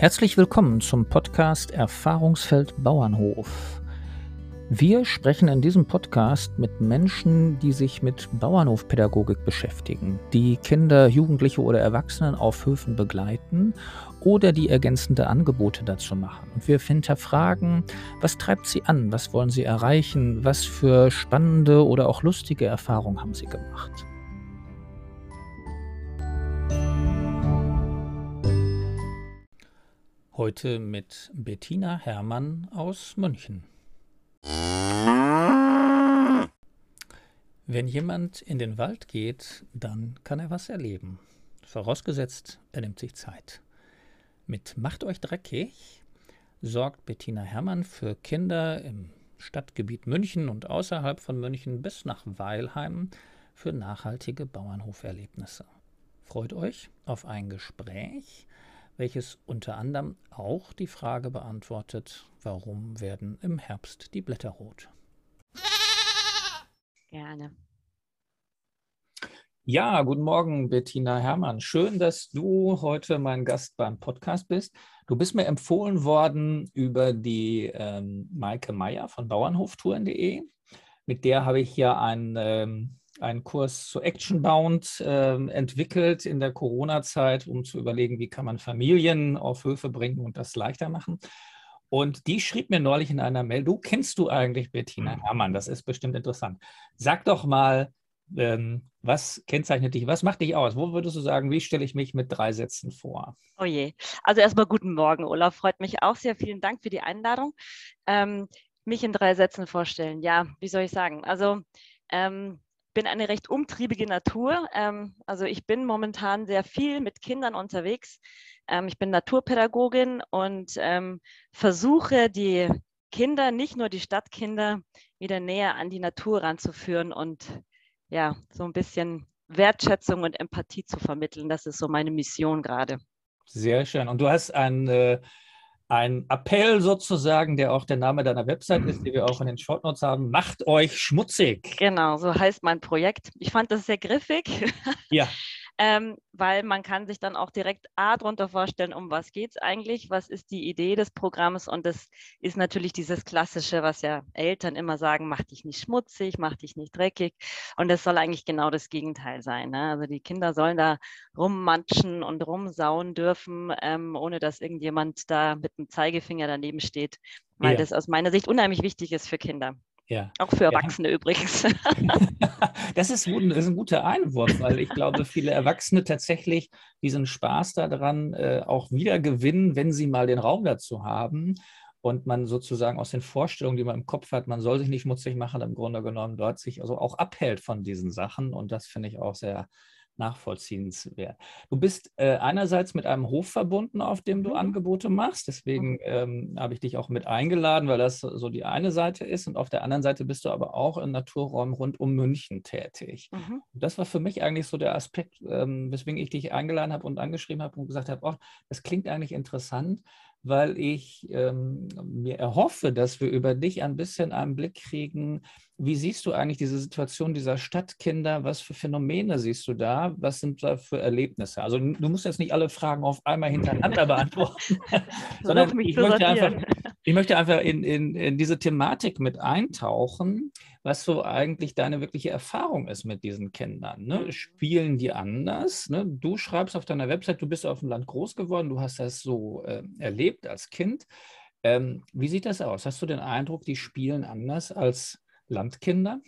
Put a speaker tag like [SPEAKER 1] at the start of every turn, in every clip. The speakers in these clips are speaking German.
[SPEAKER 1] Herzlich willkommen zum Podcast Erfahrungsfeld Bauernhof. Wir sprechen in diesem Podcast mit Menschen, die sich mit Bauernhofpädagogik beschäftigen, die Kinder, Jugendliche oder Erwachsenen auf Höfen begleiten oder die ergänzende Angebote dazu machen. Und wir hinterfragen, was treibt sie an, was wollen sie erreichen, was für spannende oder auch lustige Erfahrungen haben sie gemacht. Heute mit Bettina Hermann aus München. Wenn jemand in den Wald geht, dann kann er was erleben. Vorausgesetzt, er nimmt sich Zeit. Mit Macht euch dreckig sorgt Bettina Hermann für Kinder im Stadtgebiet München und außerhalb von München bis nach Weilheim für nachhaltige Bauernhoferlebnisse. Freut euch auf ein Gespräch welches unter anderem auch die Frage beantwortet, warum werden im Herbst die Blätter rot?
[SPEAKER 2] Gerne.
[SPEAKER 1] Ja, guten Morgen, Bettina Herrmann. Schön, dass du heute mein Gast beim Podcast bist. Du bist mir empfohlen worden über die ähm, Maike Meier von Bauernhoftouren.de. Mit der habe ich hier ein ähm, einen Kurs zu Actionbound äh, entwickelt in der Corona-Zeit, um zu überlegen, wie kann man Familien auf Höfe bringen und das leichter machen. Und die schrieb mir neulich in einer Mail, du kennst du eigentlich Bettina mhm. Herrmann, das ist bestimmt interessant. Sag doch mal, ähm, was kennzeichnet dich, was macht dich aus? Wo würdest du sagen, wie stelle ich mich mit drei Sätzen vor?
[SPEAKER 2] Oh je, also erstmal guten Morgen, Olaf, freut mich auch sehr. Vielen Dank für die Einladung. Ähm, mich in drei Sätzen vorstellen, ja, wie soll ich sagen? Also ähm, bin eine recht umtriebige Natur. Ähm, also ich bin momentan sehr viel mit Kindern unterwegs. Ähm, ich bin Naturpädagogin und ähm, versuche die Kinder, nicht nur die Stadtkinder, wieder näher an die Natur ranzuführen und ja, so ein bisschen Wertschätzung und Empathie zu vermitteln. Das ist so meine Mission gerade.
[SPEAKER 1] Sehr schön. Und du hast ein äh, ein Appell sozusagen, der auch der Name deiner Website ist, die wir auch in den Shortnotes haben. Macht euch schmutzig.
[SPEAKER 2] Genau, so heißt mein Projekt. Ich fand das sehr griffig.
[SPEAKER 1] Ja.
[SPEAKER 2] ähm, weil man kann sich dann auch direkt A darunter vorstellen, um was geht es eigentlich, was ist die Idee des Programms und das ist natürlich dieses Klassische, was ja Eltern immer sagen, mach dich nicht schmutzig, mach dich nicht dreckig und das soll eigentlich genau das Gegenteil sein. Ne? Also die Kinder sollen da rummatschen und rumsauen dürfen, ähm, ohne dass irgendjemand da mit dem Zeigefinger daneben steht, weil ja. das aus meiner Sicht unheimlich wichtig ist für Kinder.
[SPEAKER 1] Ja.
[SPEAKER 2] Auch für Erwachsene ja. übrigens.
[SPEAKER 1] das, ist, das ist ein guter Einwurf, weil ich glaube, viele Erwachsene tatsächlich diesen Spaß daran äh, auch wieder gewinnen, wenn sie mal den Raum dazu haben und man sozusagen aus den Vorstellungen, die man im Kopf hat, man soll sich nicht schmutzig machen, im Grunde genommen dort sich also auch abhält von diesen Sachen. Und das finde ich auch sehr, nachvollziehenswert. Du bist äh, einerseits mit einem Hof verbunden, auf dem du mhm. Angebote machst. Deswegen ähm, habe ich dich auch mit eingeladen, weil das so die eine Seite ist. Und auf der anderen Seite bist du aber auch in Naturräumen rund um München tätig. Mhm. Das war für mich eigentlich so der Aspekt, ähm, weswegen ich dich eingeladen habe und angeschrieben habe und gesagt habe, oh, das klingt eigentlich interessant weil ich ähm, mir erhoffe, dass wir über dich ein bisschen einen Blick kriegen. Wie siehst du eigentlich diese Situation dieser Stadtkinder? Was für Phänomene siehst du da? Was sind da für Erlebnisse? Also du musst jetzt nicht alle Fragen auf einmal hintereinander beantworten, sondern ich möchte, einfach, ich möchte einfach in, in, in diese Thematik mit eintauchen was so eigentlich deine wirkliche Erfahrung ist mit diesen Kindern. Ne? Spielen die anders? Ne? Du schreibst auf deiner Website, du bist auf dem Land groß geworden, du hast das so äh, erlebt als Kind. Ähm, wie sieht das aus? Hast du den Eindruck, die spielen anders als Landkinder?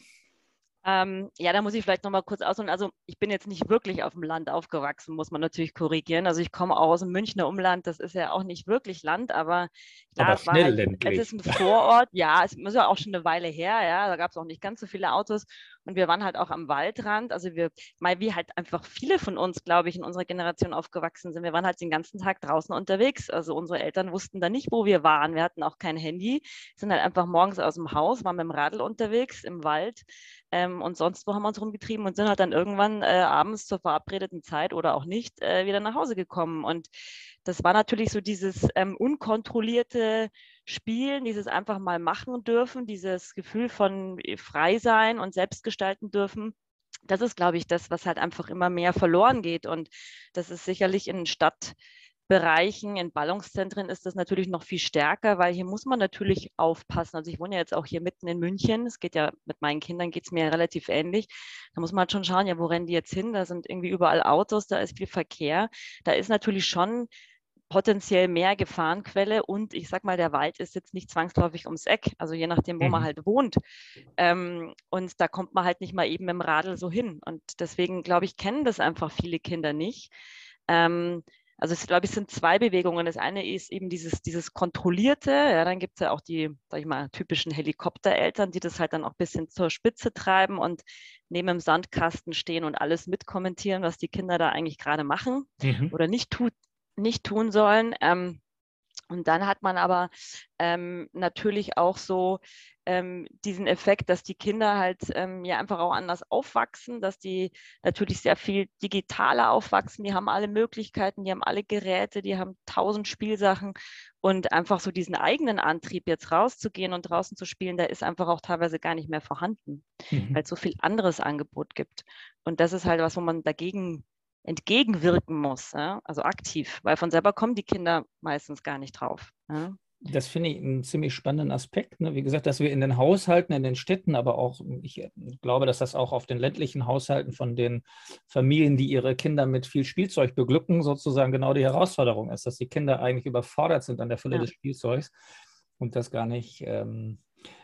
[SPEAKER 2] Ähm, ja, da muss ich vielleicht nochmal kurz ausholen. Also ich bin jetzt nicht wirklich auf dem Land aufgewachsen, muss man natürlich korrigieren. Also ich komme auch aus dem Münchner Umland, das ist ja auch nicht wirklich Land, aber
[SPEAKER 1] klar, aber es, war halt,
[SPEAKER 2] es ist ein Vorort, ja, es ist ja auch schon eine Weile her, ja, da gab es auch nicht ganz so viele Autos und wir waren halt auch am Waldrand. Also wir, mal wie halt einfach viele von uns, glaube ich, in unserer Generation aufgewachsen sind. Wir waren halt den ganzen Tag draußen unterwegs. Also unsere Eltern wussten da nicht, wo wir waren. Wir hatten auch kein Handy, sind halt einfach morgens aus dem Haus, waren mit dem Radl unterwegs im Wald ähm, und sonst wo haben wir uns rumgetrieben und sind halt dann irgendwann äh, abends zur verabredeten Zeit oder auch nicht äh, wieder nach Hause gekommen. Und das war natürlich so dieses ähm, unkontrollierte Spielen, dieses einfach mal machen dürfen, dieses Gefühl von äh, frei sein und selbst gestalten dürfen. Das ist, glaube ich, das, was halt einfach immer mehr verloren geht. Und das ist sicherlich in Stadt Bereichen, in Ballungszentren ist das natürlich noch viel stärker, weil hier muss man natürlich aufpassen. Also ich wohne ja jetzt auch hier mitten in München. Es geht ja mit meinen Kindern geht es mir relativ ähnlich. Da muss man halt schon schauen, ja, wo rennen die jetzt hin? Da sind irgendwie überall Autos, da ist viel Verkehr. Da ist natürlich schon potenziell mehr Gefahrenquelle und ich sag mal, der Wald ist jetzt nicht zwangsläufig ums Eck, also je nachdem, wo mhm. man halt wohnt. Ähm, und da kommt man halt nicht mal eben dem Radl so hin. Und deswegen, glaube ich, kennen das einfach viele Kinder nicht. Ähm, also es, glaube ich, sind zwei Bewegungen. Das eine ist eben dieses, dieses Kontrollierte, ja, dann gibt es ja auch die, sag ich mal, typischen Helikoptereltern, die das halt dann auch ein bisschen zur Spitze treiben und neben dem Sandkasten stehen und alles mitkommentieren, was die Kinder da eigentlich gerade machen mhm. oder nicht, tut, nicht tun sollen. Ähm, und dann hat man aber ähm, natürlich auch so ähm, diesen Effekt, dass die Kinder halt ähm, ja einfach auch anders aufwachsen, dass die natürlich sehr viel digitaler aufwachsen. Die haben alle Möglichkeiten, die haben alle Geräte, die haben tausend Spielsachen und einfach so diesen eigenen Antrieb jetzt rauszugehen und draußen zu spielen, der ist einfach auch teilweise gar nicht mehr vorhanden, mhm. weil es so viel anderes Angebot gibt. Und das ist halt was, wo man dagegen entgegenwirken muss, ja? also aktiv, weil von selber kommen die Kinder meistens gar nicht drauf. Ja?
[SPEAKER 1] Das finde ich einen ziemlich spannenden Aspekt. Ne? Wie gesagt, dass wir in den Haushalten, in den Städten, aber auch, ich glaube, dass das auch auf den ländlichen Haushalten von den Familien, die ihre Kinder mit viel Spielzeug beglücken, sozusagen genau die Herausforderung ist, dass die Kinder eigentlich überfordert sind an der Fülle ja. des Spielzeugs und das gar nicht ähm,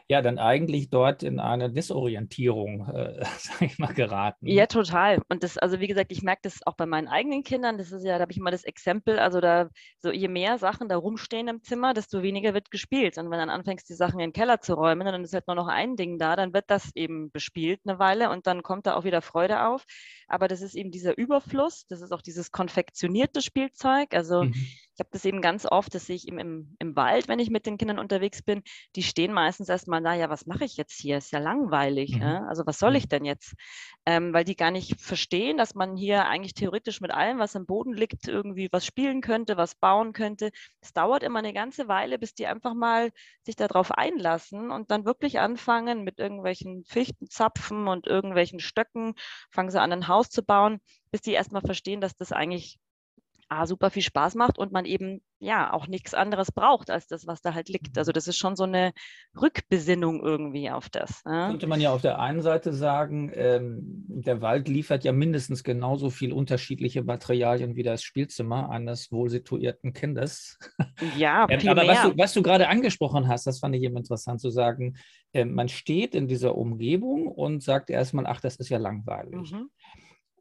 [SPEAKER 1] ja dann eigentlich dort in eine Desorientierung, äh, sag ich mal, geraten.
[SPEAKER 2] Ja, total. Und das, also wie gesagt, ich merke das auch bei meinen eigenen Kindern. Das ist ja, da habe ich immer das Exempel, also da, so je mehr Sachen da rumstehen im Zimmer, desto weniger wird gespielt. Und wenn dann anfängst, die Sachen in den Keller zu räumen, dann ist halt nur noch ein Ding da, dann wird das eben bespielt eine Weile und dann kommt da auch wieder Freude auf. Aber das ist eben dieser Überfluss, das ist auch dieses konfektionierte Spielzeug. Also mhm. Ich habe das eben ganz oft, das sehe ich eben im, im Wald, wenn ich mit den Kindern unterwegs bin, die stehen meistens erstmal, naja, was mache ich jetzt hier? Ist ja langweilig. Mhm. Ja? Also was soll ich denn jetzt? Ähm, weil die gar nicht verstehen, dass man hier eigentlich theoretisch mit allem, was am Boden liegt, irgendwie was spielen könnte, was bauen könnte. Es dauert immer eine ganze Weile, bis die einfach mal sich darauf einlassen und dann wirklich anfangen mit irgendwelchen Fichtenzapfen und irgendwelchen Stöcken, fangen sie an, ein Haus Haus zu bauen, bis die erstmal verstehen, dass das eigentlich A, super viel Spaß macht und man eben ja auch nichts anderes braucht als das, was da halt liegt. Also das ist schon so eine Rückbesinnung irgendwie auf das.
[SPEAKER 1] Ja? Könnte man ja auf der einen Seite sagen, ähm, der Wald liefert ja mindestens genauso viel unterschiedliche Materialien wie das Spielzimmer eines wohl situierten Kindes.
[SPEAKER 2] Ja, ähm,
[SPEAKER 1] aber. Was du, was du gerade angesprochen hast, das fand ich eben interessant zu sagen. Äh, man steht in dieser Umgebung und sagt erstmal, ach, das ist ja langweilig. Mhm.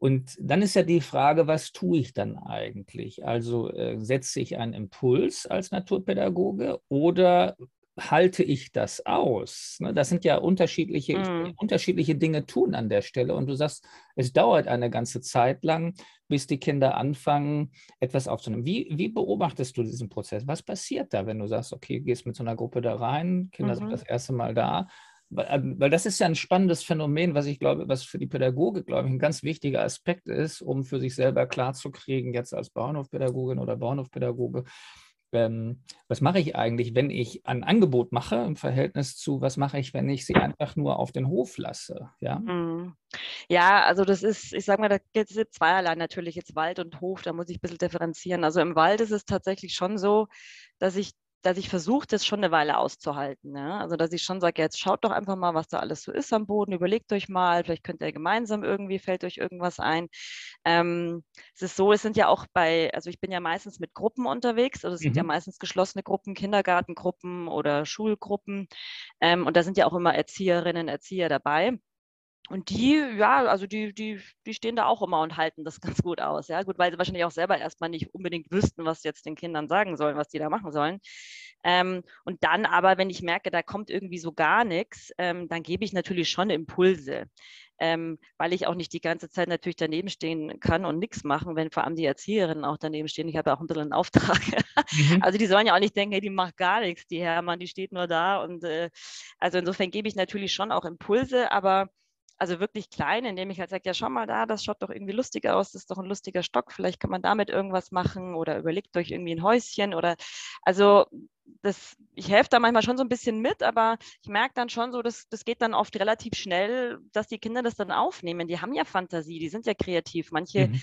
[SPEAKER 1] Und dann ist ja die Frage, was tue ich dann eigentlich? Also äh, setze ich einen Impuls als Naturpädagoge oder halte ich das aus? Ne, das sind ja unterschiedliche, mm. unterschiedliche Dinge tun an der Stelle. Und du sagst, es dauert eine ganze Zeit lang, bis die Kinder anfangen, etwas aufzunehmen. Wie, wie beobachtest du diesen Prozess? Was passiert da, wenn du sagst, okay, gehst mit so einer Gruppe da rein, Kinder mhm. sind das erste Mal da weil, ähm, weil das ist ja ein spannendes Phänomen, was ich glaube, was für die Pädagoge, glaube ich, ein ganz wichtiger Aspekt ist, um für sich selber klarzukriegen, jetzt als Bauernhofpädagogin oder Bauernhofpädagoge, ähm, was mache ich eigentlich, wenn ich ein Angebot mache im Verhältnis zu, was mache ich, wenn ich sie einfach nur auf den Hof lasse? Ja,
[SPEAKER 2] mhm. ja also das ist, ich sage mal, da gibt es zweierlei natürlich, jetzt Wald und Hof, da muss ich ein bisschen differenzieren. Also im Wald ist es tatsächlich schon so, dass ich dass ich versuche, das schon eine Weile auszuhalten. Ja? Also, dass ich schon sage, jetzt schaut doch einfach mal, was da alles so ist am Boden, überlegt euch mal, vielleicht könnt ihr gemeinsam irgendwie, fällt euch irgendwas ein. Ähm, es ist so, es sind ja auch bei, also ich bin ja meistens mit Gruppen unterwegs, also es sind mhm. ja meistens geschlossene Gruppen, Kindergartengruppen oder Schulgruppen. Ähm, und da sind ja auch immer Erzieherinnen, Erzieher dabei. Und die, ja, also die, die, die stehen da auch immer und halten das ganz gut aus. Ja, gut, weil sie wahrscheinlich auch selber erstmal nicht unbedingt wüssten, was jetzt den Kindern sagen sollen, was die da machen sollen. Ähm, und dann aber, wenn ich merke, da kommt irgendwie so gar nichts, ähm, dann gebe ich natürlich schon Impulse. Ähm, weil ich auch nicht die ganze Zeit natürlich daneben stehen kann und nichts machen, wenn vor allem die Erzieherinnen auch daneben stehen. Ich habe ja auch ein bisschen einen Auftrag. Mhm. Also die sollen ja auch nicht denken, hey, die macht gar nichts, die Hermann, die steht nur da. Und äh, also insofern gebe ich natürlich schon auch Impulse, aber also wirklich klein, indem ich halt sage, ja, schau mal da, das schaut doch irgendwie lustig aus, das ist doch ein lustiger Stock, vielleicht kann man damit irgendwas machen oder überlegt euch irgendwie ein Häuschen oder also das, ich helfe da manchmal schon so ein bisschen mit, aber ich merke dann schon so, dass das geht dann oft relativ schnell, dass die Kinder das dann aufnehmen. Die haben ja Fantasie, die sind ja kreativ. Manche mhm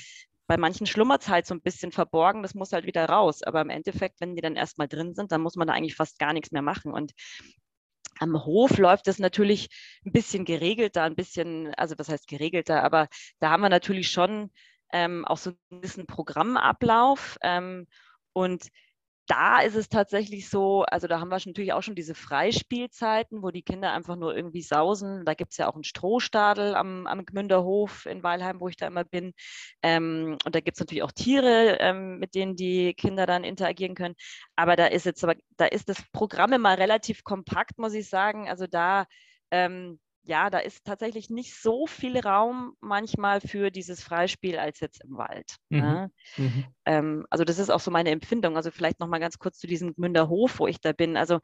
[SPEAKER 2] bei manchen schlummert es halt so ein bisschen verborgen, das muss halt wieder raus. Aber im Endeffekt, wenn die dann erstmal drin sind, dann muss man da eigentlich fast gar nichts mehr machen. Und am Hof läuft es natürlich ein bisschen geregelter, ein bisschen, also was heißt geregelter, aber da haben wir natürlich schon ähm, auch so ein bisschen Programmablauf. Ähm, und da ist es tatsächlich so, also da haben wir natürlich auch schon diese Freispielzeiten, wo die Kinder einfach nur irgendwie sausen. Da gibt es ja auch einen Strohstadel am, am Gmünderhof in Weilheim, wo ich da immer bin. Ähm, und da gibt es natürlich auch Tiere, ähm, mit denen die Kinder dann interagieren können. Aber da ist jetzt aber, da ist das Programm immer relativ kompakt, muss ich sagen. Also da ähm, ja, da ist tatsächlich nicht so viel Raum manchmal für dieses Freispiel als jetzt im Wald. Mhm. Ne? Mhm. Ähm, also das ist auch so meine Empfindung. Also vielleicht noch mal ganz kurz zu diesem Münderhof, wo ich da bin. Also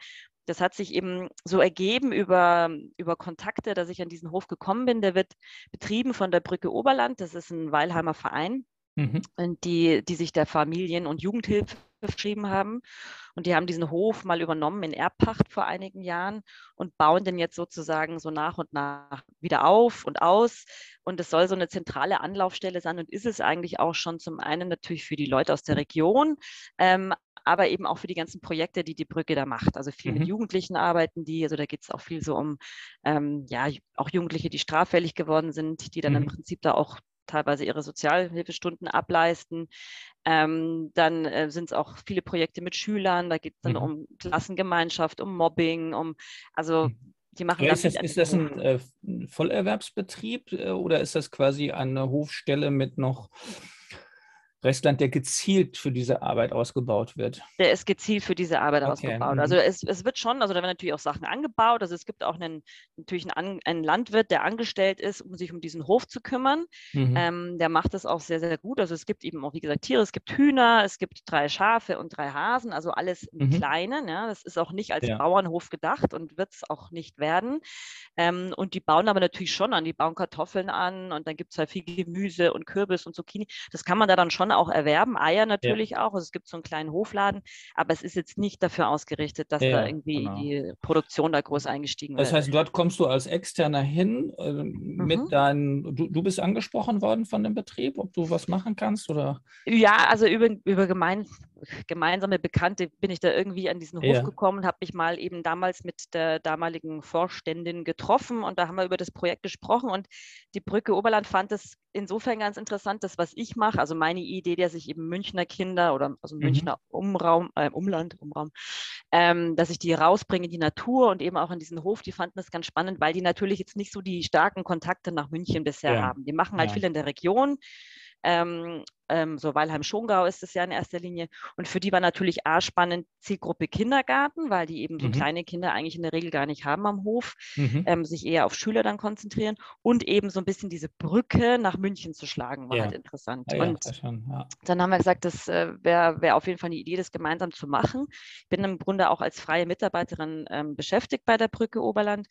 [SPEAKER 2] das hat sich eben so ergeben über, über Kontakte, dass ich an diesen Hof gekommen bin. Der wird betrieben von der Brücke Oberland. Das ist ein Weilheimer Verein, mhm. die, die sich der Familien- und Jugendhilfe beschrieben haben. Und die haben diesen Hof mal übernommen in Erbpacht vor einigen Jahren und bauen den jetzt sozusagen so nach und nach wieder auf und aus. Und es soll so eine zentrale Anlaufstelle sein und ist es eigentlich auch schon zum einen natürlich für die Leute aus der Region, ähm, aber eben auch für die ganzen Projekte, die die Brücke da macht. Also viel mhm. mit Jugendlichen arbeiten die, also da geht es auch viel so um, ähm, ja, auch Jugendliche, die straffällig geworden sind, die dann mhm. im Prinzip da auch teilweise ihre Sozialhilfestunden ableisten. Ähm, dann äh, sind es auch viele Projekte mit Schülern, da geht es dann mhm. um Klassengemeinschaft, um Mobbing, um, also mhm. die machen
[SPEAKER 1] das. Ist das, ist das ein äh, Vollerwerbsbetrieb äh, oder ist das quasi eine Hofstelle mit noch Restland, der gezielt für diese Arbeit ausgebaut wird.
[SPEAKER 2] Der ist gezielt für diese Arbeit okay. ausgebaut. Also mhm. es, es, wird schon, also da werden natürlich auch Sachen angebaut. Also es gibt auch einen, natürlich einen, einen Landwirt, der angestellt ist, um sich um diesen Hof zu kümmern. Mhm. Ähm, der macht das auch sehr, sehr gut. Also es gibt eben auch, wie gesagt, Tiere, es gibt Hühner, es gibt drei Schafe und drei Hasen, also alles im mhm. Kleinen. Ja. Das ist auch nicht als ja. Bauernhof gedacht und wird es auch nicht werden. Ähm, und die bauen aber natürlich schon an. Die bauen Kartoffeln an und dann gibt es halt viel Gemüse und Kürbis und Zucchini. Das kann man da dann schon auch erwerben, Eier natürlich ja. auch. Also es gibt so einen kleinen Hofladen, aber es ist jetzt nicht dafür ausgerichtet, dass ja, da irgendwie genau. die Produktion da groß eingestiegen
[SPEAKER 1] wird. Das heißt, dort kommst du als Externer hin äh, mit mhm. deinen, du, du bist angesprochen worden von dem Betrieb, ob du was machen kannst oder?
[SPEAKER 2] Ja, also über, über gemein, gemeinsame Bekannte bin ich da irgendwie an diesen Hof ja. gekommen, habe mich mal eben damals mit der damaligen Vorständin getroffen und da haben wir über das Projekt gesprochen und die Brücke Oberland fand es insofern ganz interessant, das, was ich mache, also meine Idee, der sich eben Münchner Kinder oder also mhm. Münchner Umraum, äh, Umland, Umraum, ähm, dass ich die rausbringe in die Natur und eben auch in diesen Hof, die fanden das ganz spannend, weil die natürlich jetzt nicht so die starken Kontakte nach München bisher ja. haben. Die machen halt ja. viel in der Region. Ähm, ähm, so Weilheim-Schongau ist es ja in erster Linie. Und für die war natürlich A spannend Zielgruppe Kindergarten, weil die eben so mhm. kleine Kinder eigentlich in der Regel gar nicht haben am Hof, mhm. ähm, sich eher auf Schüler dann konzentrieren und eben so ein bisschen diese Brücke nach München zu schlagen, war ja. halt interessant. Ja, und schon, ja. dann haben wir gesagt, das äh, wäre wär auf jeden Fall eine Idee, das gemeinsam zu machen. Ich bin im Grunde auch als freie Mitarbeiterin ähm, beschäftigt bei der Brücke Oberland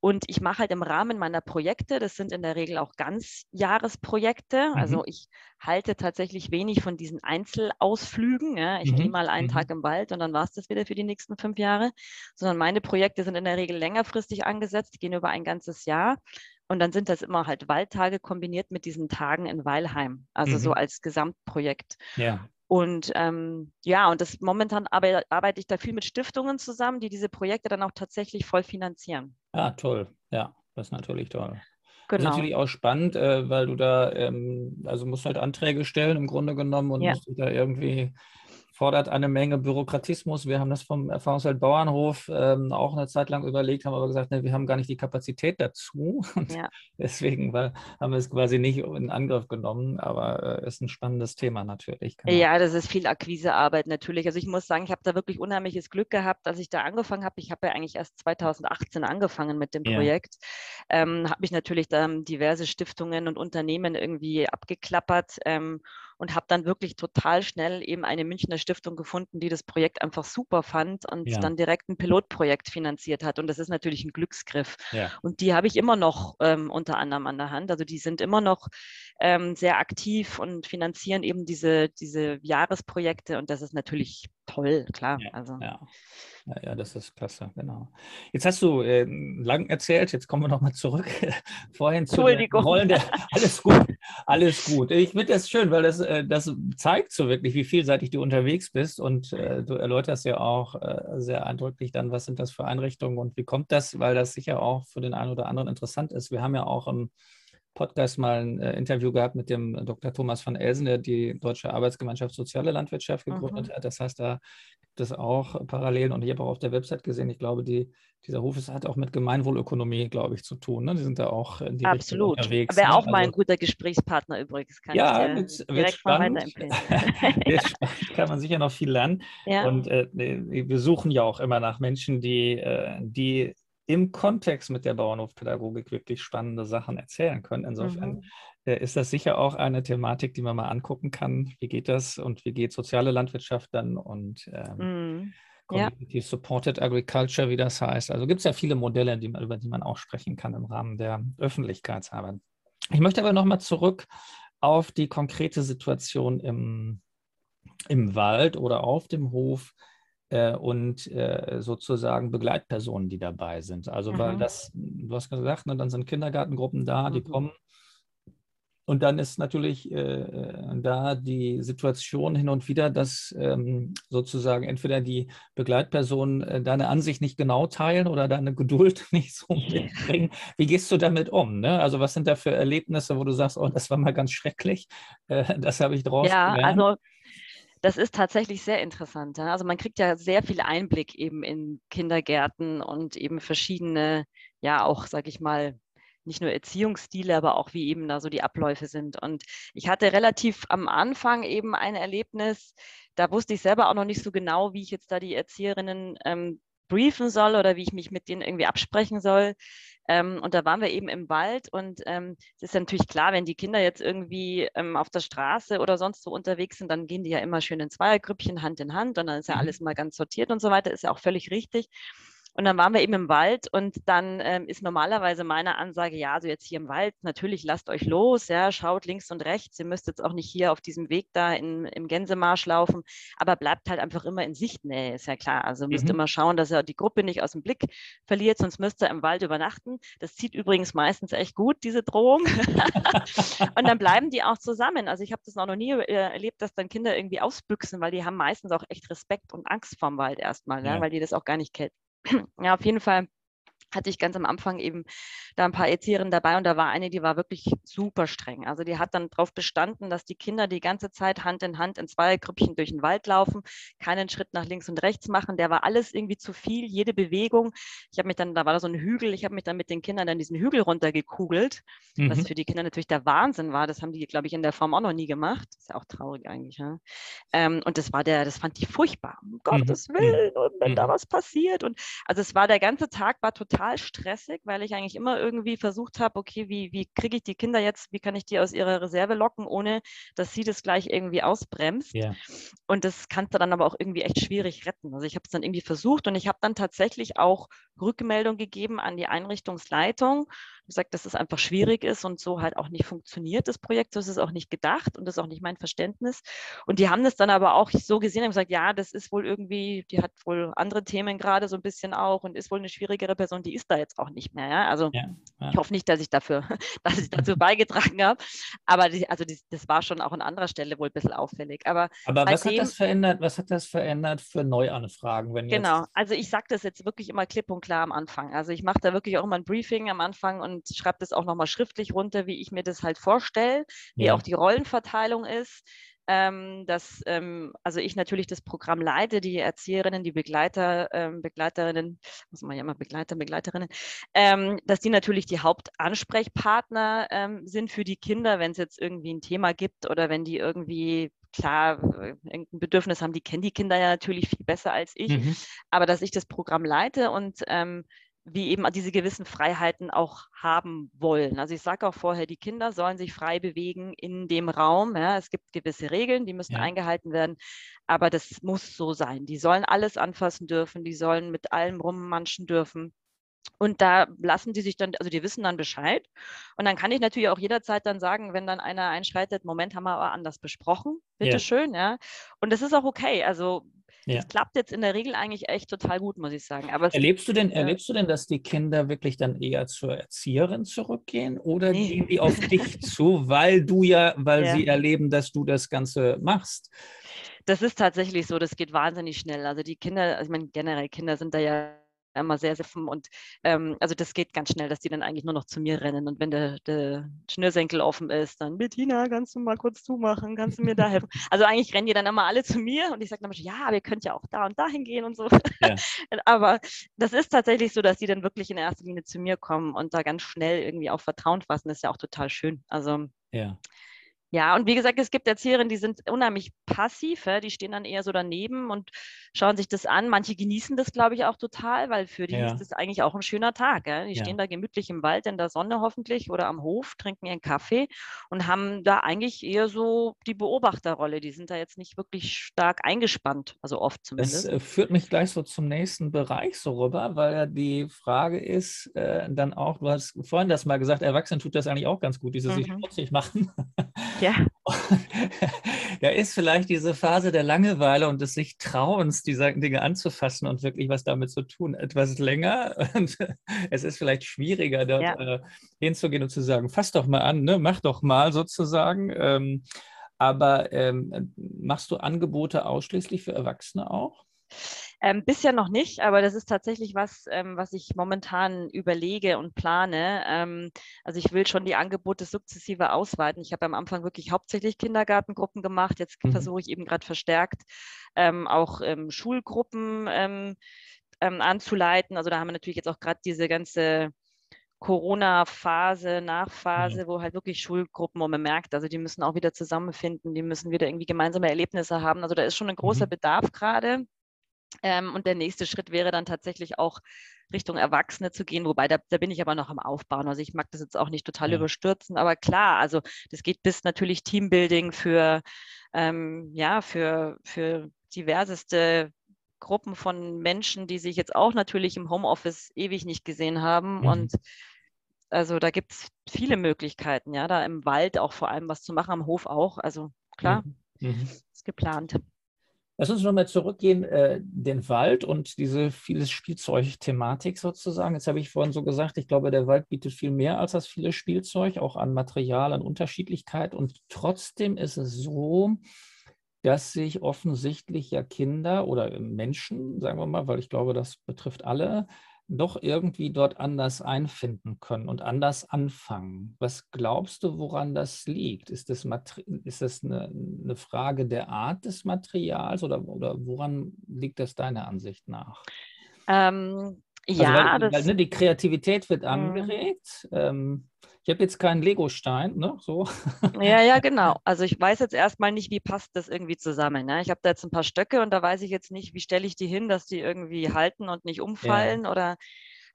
[SPEAKER 2] und ich mache halt im Rahmen meiner Projekte, das sind in der Regel auch Ganzjahresprojekte, mhm. also ich halte tatsächlich wenig von diesen Einzelausflügen. Ja. Ich mhm. gehe mal einen mhm. Tag im Wald und dann war es das wieder für die nächsten fünf Jahre, sondern meine Projekte sind in der Regel längerfristig angesetzt, gehen über ein ganzes Jahr. Und dann sind das immer halt Waldtage kombiniert mit diesen Tagen in Weilheim, also mhm. so als Gesamtprojekt. Ja. Und ähm, ja, und das momentan arbeite, arbeite ich da viel mit Stiftungen zusammen, die diese Projekte dann auch tatsächlich voll finanzieren.
[SPEAKER 1] Ja, toll. Ja, das ist natürlich toll. Genau. Natürlich auch spannend, äh, weil du da, ähm, also musst halt Anträge stellen im Grunde genommen und ja. musst da irgendwie fordert eine Menge Bürokratismus. Wir haben das vom Erfahrungsfeld Bauernhof ähm, auch eine Zeit lang überlegt, haben aber gesagt, ne, wir haben gar nicht die Kapazität dazu. Und ja. deswegen weil, haben wir es quasi nicht in Angriff genommen. Aber äh, ist ein spannendes Thema natürlich.
[SPEAKER 2] Genau. Ja, das ist viel Akquisearbeit natürlich. Also ich muss sagen, ich habe da wirklich unheimliches Glück gehabt, als ich da angefangen habe. Ich habe ja eigentlich erst 2018 angefangen mit dem Projekt. Ja. Ähm, habe mich natürlich dann diverse Stiftungen und Unternehmen irgendwie abgeklappert. Ähm, und habe dann wirklich total schnell eben eine Münchner Stiftung gefunden, die das Projekt einfach super fand und ja. dann direkt ein Pilotprojekt finanziert hat. Und das ist natürlich ein Glücksgriff. Ja. Und die habe ich immer noch ähm, unter anderem an der Hand. Also die sind immer noch ähm, sehr aktiv und finanzieren eben diese, diese Jahresprojekte. Und das ist natürlich toll, klar.
[SPEAKER 1] Ja,
[SPEAKER 2] also.
[SPEAKER 1] ja. Ja, ja, das ist klasse, genau. Jetzt hast du äh, lang erzählt, jetzt kommen wir nochmal zurück vorhin zu den Rollen der, alles gut, Alles gut. Ich finde das schön, weil das, äh, das zeigt so wirklich, wie vielseitig du unterwegs bist und äh, du erläuterst ja auch äh, sehr eindrücklich dann, was sind das für Einrichtungen und wie kommt das, weil das sicher auch für den einen oder anderen interessant ist. Wir haben ja auch im Podcast mal ein äh, Interview gehabt mit dem Dr. Thomas van Elsen, der die Deutsche Arbeitsgemeinschaft Soziale Landwirtschaft gegründet mhm. hat. Das heißt, da gibt es auch Parallelen und ich habe auch auf der Website gesehen, ich glaube, die, dieser Hof ist, hat auch mit Gemeinwohlökonomie, glaube ich, zu tun. Ne? Die sind da auch in die
[SPEAKER 2] Absolut. Richtung unterwegs. Wäre ne? auch mal ein also, guter Gesprächspartner übrigens.
[SPEAKER 1] Kann ja, wird, wird spannend. wird spannend. Kann man sicher noch viel lernen. Ja. Und äh, wir suchen ja auch immer nach Menschen, die, äh, die im Kontext mit der Bauernhofpädagogik wirklich spannende Sachen erzählen können. Insofern mhm. äh, ist das sicher auch eine Thematik, die man mal angucken kann. Wie geht das und wie geht soziale Landwirtschaft dann und ähm, mhm. Community ja. Supported Agriculture, wie das heißt. Also gibt es ja viele Modelle, die man, über die man auch sprechen kann im Rahmen der Öffentlichkeitsarbeit. Ich möchte aber nochmal zurück auf die konkrete Situation im, im Wald oder auf dem Hof äh, und äh, sozusagen Begleitpersonen, die dabei sind. Also, mhm. weil das, du hast gesagt, ne, dann sind Kindergartengruppen da, die mhm. kommen. Und dann ist natürlich äh, da die Situation hin und wieder, dass ähm, sozusagen entweder die Begleitpersonen äh, deine Ansicht nicht genau teilen oder deine Geduld nicht so mitbringen. Wie gehst du damit um? Ne? Also was sind da für Erlebnisse, wo du sagst, oh, das war mal ganz schrecklich, äh, das habe ich draus
[SPEAKER 2] Ja, gelernt. also das ist tatsächlich sehr interessant. Also man kriegt ja sehr viel Einblick eben in Kindergärten und eben verschiedene, ja auch, sage ich mal, nicht nur Erziehungsstile, aber auch wie eben da so die Abläufe sind. Und ich hatte relativ am Anfang eben ein Erlebnis, da wusste ich selber auch noch nicht so genau, wie ich jetzt da die Erzieherinnen ähm, briefen soll oder wie ich mich mit denen irgendwie absprechen soll. Ähm, und da waren wir eben im Wald und ähm, es ist ja natürlich klar, wenn die Kinder jetzt irgendwie ähm, auf der Straße oder sonst so unterwegs sind, dann gehen die ja immer schön in Zweiergrüppchen Hand in Hand und dann ist ja mhm. alles mal ganz sortiert und so weiter, ist ja auch völlig richtig. Und dann waren wir eben im Wald und dann ähm, ist normalerweise meine Ansage, ja, also jetzt hier im Wald, natürlich lasst euch los, ja, schaut links und rechts. Ihr müsst jetzt auch nicht hier auf diesem Weg da in, im Gänsemarsch laufen, aber bleibt halt einfach immer in Sichtnähe, ist ja klar. Also müsst mhm. immer schauen, dass ihr die Gruppe nicht aus dem Blick verliert, sonst müsst ihr im Wald übernachten. Das zieht übrigens meistens echt gut, diese Drohung. und dann bleiben die auch zusammen. Also ich habe das auch noch nie äh, erlebt, dass dann Kinder irgendwie ausbüchsen, weil die haben meistens auch echt Respekt und Angst vorm Wald erstmal, ja. Ja, weil die das auch gar nicht kennen ja, auf jeden Fall hatte ich ganz am Anfang eben da ein paar Erzieherinnen dabei und da war eine, die war wirklich super streng. Also die hat dann darauf bestanden, dass die Kinder die ganze Zeit Hand in Hand in zwei Grüppchen durch den Wald laufen, keinen Schritt nach links und rechts machen. Der war alles irgendwie zu viel, jede Bewegung. Ich habe mich dann, da war da so ein Hügel, ich habe mich dann mit den Kindern dann diesen Hügel runtergekugelt, mhm. was für die Kinder natürlich der Wahnsinn war. Das haben die, glaube ich, in der Form auch noch nie gemacht. Ist ja auch traurig eigentlich. Ja? Ähm, und das war der, das fand die furchtbar. Um mhm. Gottes Willen, und wenn mhm. da was passiert. Und also es war der ganze Tag war total total stressig, weil ich eigentlich immer irgendwie versucht habe, okay, wie, wie kriege ich die Kinder jetzt, wie kann ich die aus ihrer Reserve locken, ohne dass sie das gleich irgendwie ausbremst. Yeah. Und das kannst du dann aber auch irgendwie echt schwierig retten. Also ich habe es dann irgendwie versucht und ich habe dann tatsächlich auch Rückmeldung gegeben an die Einrichtungsleitung, gesagt, dass es einfach schwierig ist und so halt auch nicht funktioniert, das Projekt. So ist es auch nicht gedacht und das ist auch nicht mein Verständnis. Und die haben das dann aber auch so gesehen und gesagt, ja, das ist wohl irgendwie, die hat wohl andere Themen gerade so ein bisschen auch und ist wohl eine schwierigere Person, die ist da jetzt auch nicht mehr. Ja? Also ja, ja. ich hoffe nicht, dass ich dafür, dass ich dazu beigetragen habe. Aber die, also die, das war schon auch an anderer Stelle wohl ein bisschen auffällig. Aber,
[SPEAKER 1] aber was hat das verändert? Was hat das verändert für Neuanfragen?
[SPEAKER 2] Wenn genau, also ich sage das jetzt wirklich immer klipp und klar am Anfang. Also ich mache da wirklich auch immer ein Briefing am Anfang und und schreibe das auch nochmal schriftlich runter, wie ich mir das halt vorstelle, wie ja. auch die Rollenverteilung ist. Ähm, dass ähm, also ich natürlich das Programm leite, die Erzieherinnen, die Begleiter, ähm, Begleiterinnen, muss man ja immer Begleiter, Begleiterinnen, ähm, dass die natürlich die Hauptansprechpartner ähm, sind für die Kinder, wenn es jetzt irgendwie ein Thema gibt oder wenn die irgendwie klar irgendein Bedürfnis haben, die kennen die Kinder ja natürlich viel besser als ich, mhm. aber dass ich das Programm leite und ähm, wie eben diese gewissen Freiheiten auch haben wollen. Also ich sage auch vorher, die Kinder sollen sich frei bewegen in dem Raum. Ja, es gibt gewisse Regeln, die müssen ja. eingehalten werden, aber das muss so sein. Die sollen alles anfassen dürfen, die sollen mit allem rummanschen dürfen. Und da lassen die sich dann, also die wissen dann Bescheid. Und dann kann ich natürlich auch jederzeit dann sagen, wenn dann einer einschreitet, Moment, haben wir aber anders besprochen, bitteschön, ja. ja. Und das ist auch okay. Also ja. das klappt jetzt in der Regel eigentlich echt total gut, muss ich sagen. Aber
[SPEAKER 1] erlebst, du denn, äh, erlebst du denn, dass die Kinder wirklich dann eher zur Erzieherin zurückgehen oder nee. gehen die auf dich zu, weil du ja, weil ja. sie erleben, dass du das Ganze machst?
[SPEAKER 2] Das ist tatsächlich so, das geht wahnsinnig schnell. Also die Kinder, also ich meine, generell Kinder sind da ja immer sehr, sehr und ähm, also das geht ganz schnell, dass die dann eigentlich nur noch zu mir rennen und wenn der, der Schnürsenkel offen ist, dann Bettina, kannst du mal kurz zumachen, kannst du mir da helfen? Also eigentlich rennen die dann immer alle zu mir und ich sage dann ja, wir könnt ja auch da und dahin gehen und so. Ja. Aber das ist tatsächlich so, dass die dann wirklich in erster Linie zu mir kommen und da ganz schnell irgendwie auf Vertrauen fassen, das ist ja auch total schön. Also ja. Ja, und wie gesagt, es gibt Erzieherinnen, die sind unheimlich passiv, die stehen dann eher so daneben und schauen sich das an. Manche genießen das, glaube ich, auch total, weil für die ja. ist das eigentlich auch ein schöner Tag. Die ja. stehen da gemütlich im Wald in der Sonne hoffentlich oder am Hof, trinken ihren Kaffee und haben da eigentlich eher so die Beobachterrolle. Die sind da jetzt nicht wirklich stark eingespannt, also oft zumindest.
[SPEAKER 1] Das äh, führt mich gleich so zum nächsten Bereich so rüber, weil ja die Frage ist äh, dann auch, du hast vorhin das mal gesagt, Erwachsenen tut das eigentlich auch ganz gut, dieses mhm. sich schmutzig machen. Ja. da ist vielleicht diese Phase der Langeweile und des sich Trauens, diese Dinge anzufassen und wirklich was damit zu tun, etwas länger. Und es ist vielleicht schwieriger, dort ja. äh, hinzugehen und zu sagen, fass doch mal an, ne? mach doch mal sozusagen. Ähm, aber ähm, machst du Angebote ausschließlich für Erwachsene auch?
[SPEAKER 2] Ähm, bisher noch nicht, aber das ist tatsächlich was, ähm, was ich momentan überlege und plane. Ähm, also ich will schon die Angebote sukzessive ausweiten. Ich habe am Anfang wirklich hauptsächlich Kindergartengruppen gemacht. Jetzt mhm. versuche ich eben gerade verstärkt ähm, auch ähm, Schulgruppen ähm, anzuleiten. Also da haben wir natürlich jetzt auch gerade diese ganze Corona-Phase, Nachphase, mhm. wo halt wirklich Schulgruppen, wo man merkt, also die müssen auch wieder zusammenfinden, die müssen wieder irgendwie gemeinsame Erlebnisse haben. Also da ist schon ein großer mhm. Bedarf gerade. Ähm, und der nächste Schritt wäre dann tatsächlich auch Richtung Erwachsene zu gehen, wobei da, da bin ich aber noch am Aufbauen. Also ich mag das jetzt auch nicht total ja. überstürzen, aber klar, also das geht bis natürlich Teambuilding für, ähm, ja, für, für diverseste Gruppen von Menschen, die sich jetzt auch natürlich im Homeoffice ewig nicht gesehen haben. Mhm. Und also da gibt es viele Möglichkeiten, ja, da im Wald auch vor allem was zu machen, am Hof auch. Also klar, mhm. mhm. ist geplant.
[SPEAKER 1] Lass uns nochmal zurückgehen, äh, den Wald und diese vieles Spielzeug-Thematik sozusagen. Jetzt habe ich vorhin so gesagt, ich glaube, der Wald bietet viel mehr als das viele Spielzeug, auch an Material, an Unterschiedlichkeit. Und trotzdem ist es so, dass sich offensichtlich ja Kinder oder Menschen, sagen wir mal, weil ich glaube, das betrifft alle, doch irgendwie dort anders einfinden können und anders anfangen. Was glaubst du, woran das liegt? Ist das, ist das eine, eine, Frage der Art des Materials oder, oder woran liegt das deiner Ansicht nach?
[SPEAKER 2] Ähm, also ja,
[SPEAKER 1] weil, weil, ne, die Kreativität wird mhm. angeregt. Ähm, ich habe jetzt keinen Lego-Stein, ne? So.
[SPEAKER 2] Ja, ja, genau. Also ich weiß jetzt erstmal nicht, wie passt das irgendwie zusammen. Ne? Ich habe da jetzt ein paar Stöcke und da weiß ich jetzt nicht, wie stelle ich die hin, dass die irgendwie halten und nicht umfallen ja. oder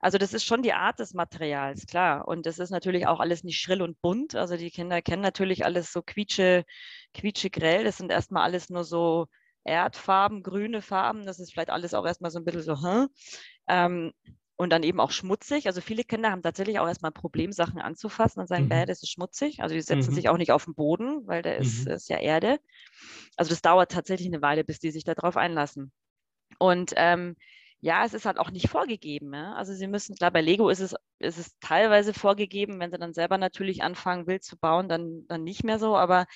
[SPEAKER 2] also das ist schon die Art des Materials, klar. Und das ist natürlich auch alles nicht schrill und bunt. Also die Kinder kennen natürlich alles so quietsche, quietsche grell. Das sind erstmal alles nur so Erdfarben, grüne Farben. Das ist vielleicht alles auch erstmal so ein bisschen so, hm? Ähm, und dann eben auch schmutzig. Also viele Kinder haben tatsächlich auch erstmal ein Problem, Sachen anzufassen und sagen, mhm. das ist schmutzig. Also die setzen mhm. sich auch nicht auf den Boden, weil der ist, mhm. ist ja Erde. Also das dauert tatsächlich eine Weile, bis die sich darauf einlassen. Und ähm, ja, es ist halt auch nicht vorgegeben. Ja? Also sie müssen, klar, bei Lego ist es, ist es teilweise vorgegeben, wenn sie dann selber natürlich anfangen, wild zu bauen, dann, dann nicht mehr so. Aber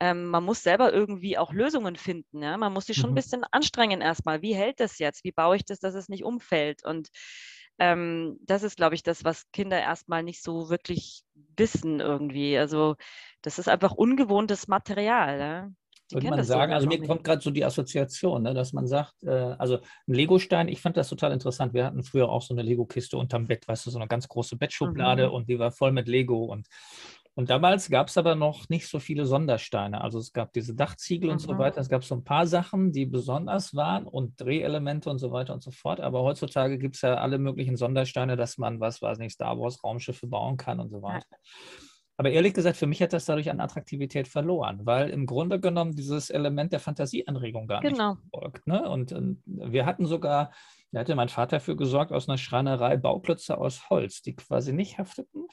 [SPEAKER 2] ähm, man muss selber irgendwie auch Lösungen finden. Ja? Man muss sich schon mhm. ein bisschen anstrengen erstmal. Wie hält das jetzt? Wie baue ich das, dass es nicht umfällt? Und ähm, das ist, glaube ich, das, was Kinder erstmal nicht so wirklich wissen irgendwie. Also das ist einfach ungewohntes Material.
[SPEAKER 1] Die würde man sagen, also mir nicht. kommt gerade so die Assoziation, ne, dass man sagt, äh, also ein Legostein, ich fand das total interessant. Wir hatten früher auch so eine Lego-Kiste unterm Bett, weißt du, so eine ganz große Bettschublade mhm. und die war voll mit Lego und und damals gab es aber noch nicht so viele Sondersteine. Also es gab diese Dachziegel mhm. und so mhm. weiter. Es gab so ein paar Sachen, die besonders waren und Drehelemente und so weiter und so fort. Aber heutzutage gibt es ja alle möglichen Sondersteine, dass man, was weiß nicht, Star Wars Raumschiffe bauen kann und so weiter. Ja. Aber ehrlich gesagt, für mich hat das dadurch an Attraktivität verloren, weil im Grunde genommen dieses Element der Fantasieanregung gar genau. nicht folgt. Ne? Und, und wir hatten sogar, da hatte mein Vater für gesorgt, aus einer Schreinerei Bauklötze aus Holz, die quasi nicht hafteten.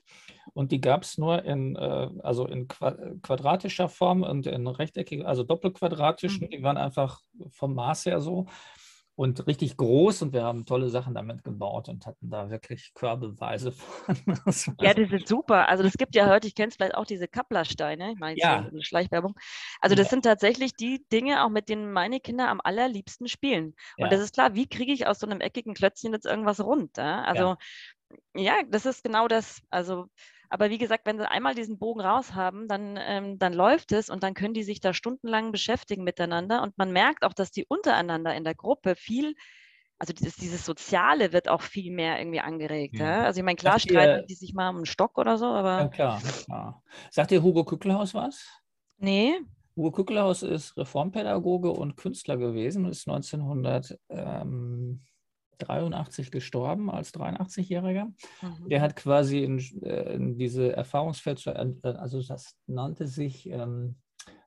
[SPEAKER 1] Und die gab es nur in, äh, also in quadratischer Form und in rechteckiger, also doppelquadratischen. Mhm. Die waren einfach vom Maß her so und richtig groß und wir haben tolle Sachen damit gebaut und hatten da wirklich körbeweise von.
[SPEAKER 2] ja, die sind super. Also das gibt ja heute, ich kenne es vielleicht auch diese Kapplersteine, ich meine ja. eine Schleichwerbung. Also das ja. sind tatsächlich die Dinge, auch mit denen meine Kinder am allerliebsten spielen. Und ja. das ist klar, wie kriege ich aus so einem eckigen Klötzchen jetzt irgendwas rund? Also ja. das ist genau das. Also aber wie gesagt, wenn sie einmal diesen Bogen raus haben, dann, ähm, dann läuft es und dann können die sich da stundenlang beschäftigen miteinander. Und man merkt auch, dass die untereinander in der Gruppe viel, also dieses, dieses Soziale wird auch viel mehr irgendwie angeregt. Ja. Ja? Also ich meine, klar Sagt streiten ihr, die sich mal um einen Stock oder so, aber.
[SPEAKER 1] Ja, klar, klar. Sagt dir Hugo Kückelhaus was?
[SPEAKER 2] Nee.
[SPEAKER 1] Hugo Kückelhaus ist Reformpädagoge und Künstler gewesen, ist 1900. Ähm, 83 gestorben als 83-Jähriger. Mhm. Der hat quasi in, äh, in diese Erfahrungsfeld, äh, also das nannte sich ähm,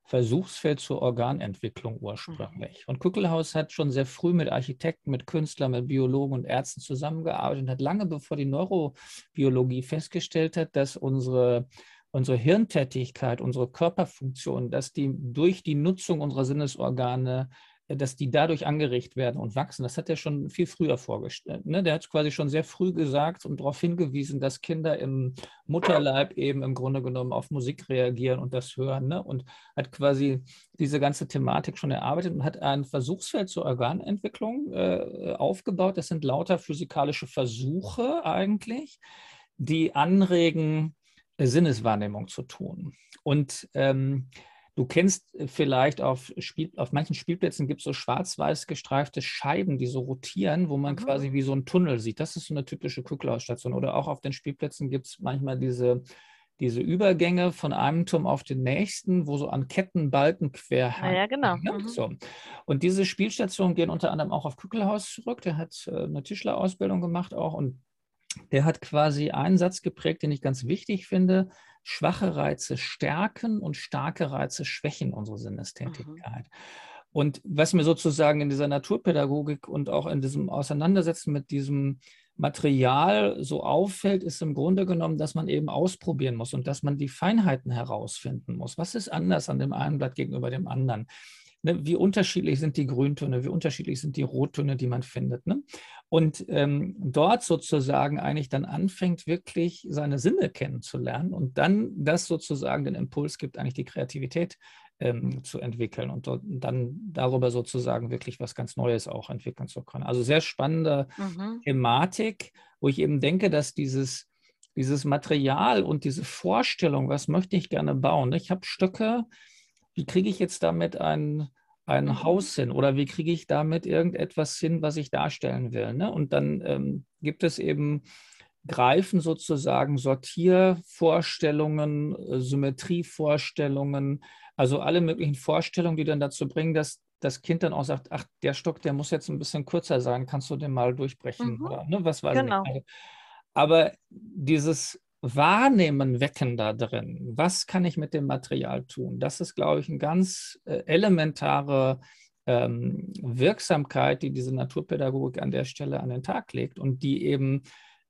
[SPEAKER 1] Versuchsfeld zur Organentwicklung ursprünglich. Mhm. Und Kuckelhaus hat schon sehr früh mit Architekten, mit Künstlern, mit Biologen und Ärzten zusammengearbeitet und hat lange bevor die Neurobiologie festgestellt hat, dass unsere unsere Hirntätigkeit, unsere Körperfunktion, dass die durch die Nutzung unserer Sinnesorgane dass die dadurch angeregt werden und wachsen. Das hat er schon viel früher vorgestellt. Ne? Der hat quasi schon sehr früh gesagt und darauf hingewiesen, dass Kinder im Mutterleib eben im Grunde genommen auf Musik reagieren und das hören. Ne? Und hat quasi diese ganze Thematik schon erarbeitet und hat ein Versuchsfeld zur Organentwicklung äh, aufgebaut. Das sind lauter physikalische Versuche eigentlich, die anregen, Sinneswahrnehmung zu tun. Und ähm, Du kennst äh, vielleicht auf, Spiel, auf manchen Spielplätzen gibt es so schwarz-weiß gestreifte Scheiben, die so rotieren, wo man mhm. quasi wie so einen Tunnel sieht. Das ist so eine typische Kuckelhausstation. Oder auch auf den Spielplätzen gibt es manchmal diese, diese Übergänge von einem Turm auf den nächsten, wo so an Ketten Balken quer
[SPEAKER 2] Ja, ja, genau.
[SPEAKER 1] Ne? Mhm. So. Und diese Spielstationen gehen unter anderem auch auf Kückelhaus zurück. Der hat äh, eine Tischlerausbildung gemacht auch und der hat quasi einen Satz geprägt, den ich ganz wichtig finde schwache Reize stärken und starke Reize schwächen unsere Sinnestätigkeit. Mhm. Und was mir sozusagen in dieser Naturpädagogik und auch in diesem Auseinandersetzen mit diesem Material so auffällt, ist im Grunde genommen, dass man eben ausprobieren muss und dass man die Feinheiten herausfinden muss. Was ist anders an dem einen Blatt gegenüber dem anderen? Ne, wie unterschiedlich sind die Grüntöne, wie unterschiedlich sind die Rottöne, die man findet. Ne? Und ähm, dort sozusagen eigentlich dann anfängt, wirklich seine Sinne kennenzulernen und dann das sozusagen den Impuls gibt, eigentlich die Kreativität ähm, zu entwickeln und dort, dann darüber sozusagen wirklich was ganz Neues auch entwickeln zu können. Also sehr spannende mhm. Thematik, wo ich eben denke, dass dieses, dieses Material und diese Vorstellung, was möchte ich gerne bauen. Ich habe Stücke, wie kriege ich jetzt damit ein, ein mhm. Haus hin oder wie kriege ich damit irgendetwas hin, was ich darstellen will. Ne? Und dann ähm, gibt es eben greifen sozusagen Sortiervorstellungen, äh, Symmetrievorstellungen, also alle möglichen Vorstellungen, die dann dazu bringen, dass das Kind dann auch sagt, ach, der Stock, der muss jetzt ein bisschen kürzer sein, kannst du den mal durchbrechen? Mhm. Oder, ne, was weiß genau. ich. Aber dieses Wahrnehmen wecken da drin. Was kann ich mit dem Material tun? Das ist, glaube ich, eine ganz äh, elementare ähm, Wirksamkeit, die diese Naturpädagogik an der Stelle an den Tag legt und die eben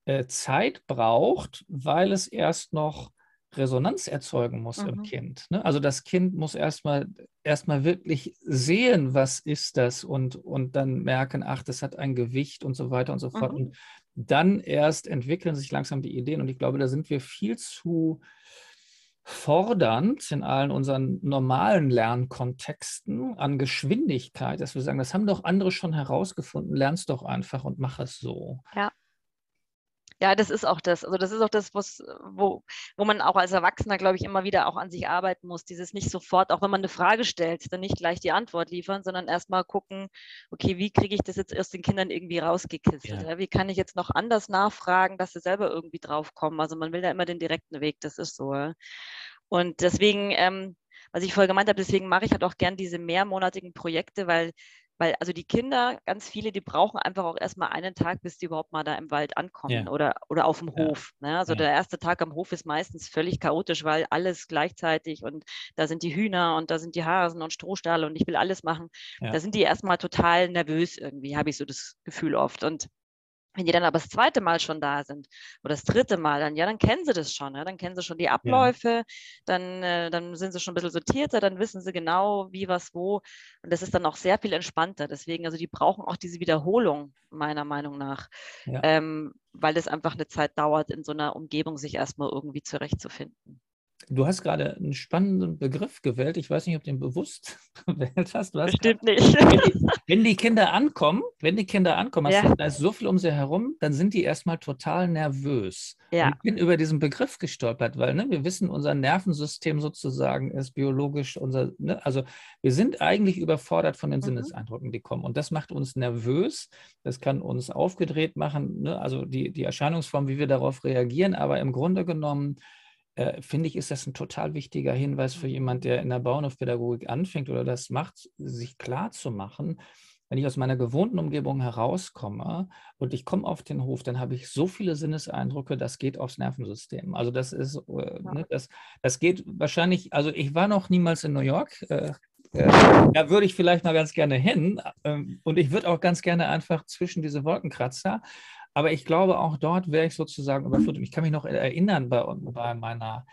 [SPEAKER 1] äh, Zeit braucht, weil es erst noch Resonanz erzeugen muss mhm. im Kind. Ne? Also das Kind muss erstmal erstmal wirklich sehen, was ist das und, und dann merken, ach, das hat ein Gewicht und so weiter und so fort. Mhm. Und dann erst entwickeln sich langsam die Ideen. Und ich glaube, da sind wir viel zu fordernd in allen unseren normalen Lernkontexten an Geschwindigkeit, dass wir sagen, das haben doch andere schon herausgefunden, lern's doch einfach und mach es so.
[SPEAKER 2] Ja. Ja, das ist auch das. Also das ist auch das, was, wo, wo man auch als Erwachsener, glaube ich, immer wieder auch an sich arbeiten muss. Dieses nicht sofort, auch wenn man eine Frage stellt, dann nicht gleich die Antwort liefern, sondern erstmal gucken, okay, wie kriege ich das jetzt erst den Kindern irgendwie rausgekitzelt? Ja. Ja? Wie kann ich jetzt noch anders nachfragen, dass sie selber irgendwie drauf kommen? Also man will ja immer den direkten Weg, das ist so. Ja? Und deswegen, ähm, was ich vorher gemeint habe, deswegen mache ich halt auch gern diese mehrmonatigen Projekte, weil weil also die Kinder, ganz viele, die brauchen einfach auch erstmal einen Tag, bis die überhaupt mal da im Wald ankommen ja. oder, oder auf dem ja. Hof. Ne? Also ja. der erste Tag am Hof ist meistens völlig chaotisch, weil alles gleichzeitig und da sind die Hühner und da sind die Hasen und Strohstalle und ich will alles machen. Da sind die erstmal total nervös irgendwie, habe ich so das Gefühl oft. Und wenn die dann aber das zweite Mal schon da sind oder das dritte Mal, dann ja, dann kennen sie das schon. Ja? Dann kennen sie schon die Abläufe, ja. dann, äh, dann sind sie schon ein bisschen sortierter, dann wissen sie genau, wie, was, wo. Und das ist dann auch sehr viel entspannter. Deswegen, also die brauchen auch diese Wiederholung, meiner Meinung nach, ja. ähm, weil es einfach eine Zeit dauert, in so einer Umgebung sich erstmal irgendwie zurechtzufinden.
[SPEAKER 1] Du hast gerade einen spannenden Begriff gewählt. Ich weiß nicht, ob du den bewusst gewählt hast.
[SPEAKER 2] hast Bestimmt nicht.
[SPEAKER 1] Wenn die, wenn die, Kinder ankommen, wenn die Kinder ankommen, ja. da ist so viel um sie herum, dann sind die erstmal total nervös. Ja. ich bin über diesen Begriff gestolpert, weil ne, wir wissen, unser Nervensystem sozusagen ist biologisch unser, ne, also wir sind eigentlich überfordert von den mhm. Sinneseindrücken, die kommen. Und das macht uns nervös. Das kann uns aufgedreht machen, ne, also die, die Erscheinungsform, wie wir darauf reagieren. Aber im Grunde genommen äh, finde ich, ist das ein total wichtiger Hinweis für jemand, der in der Bauernhofpädagogik anfängt oder das macht, sich klar zu machen, wenn ich aus meiner gewohnten Umgebung herauskomme und ich komme auf den Hof, dann habe ich so viele Sinneseindrücke, das geht aufs Nervensystem. Also das ist, äh, ja. ne, das, das geht wahrscheinlich, also ich war noch niemals in New York. Äh, äh, da würde ich vielleicht mal ganz gerne hin. Ähm, und ich würde auch ganz gerne einfach zwischen diese Wolkenkratzer aber ich glaube, auch dort wäre ich sozusagen überführt. Und ich kann mich noch erinnern, bei, bei meiner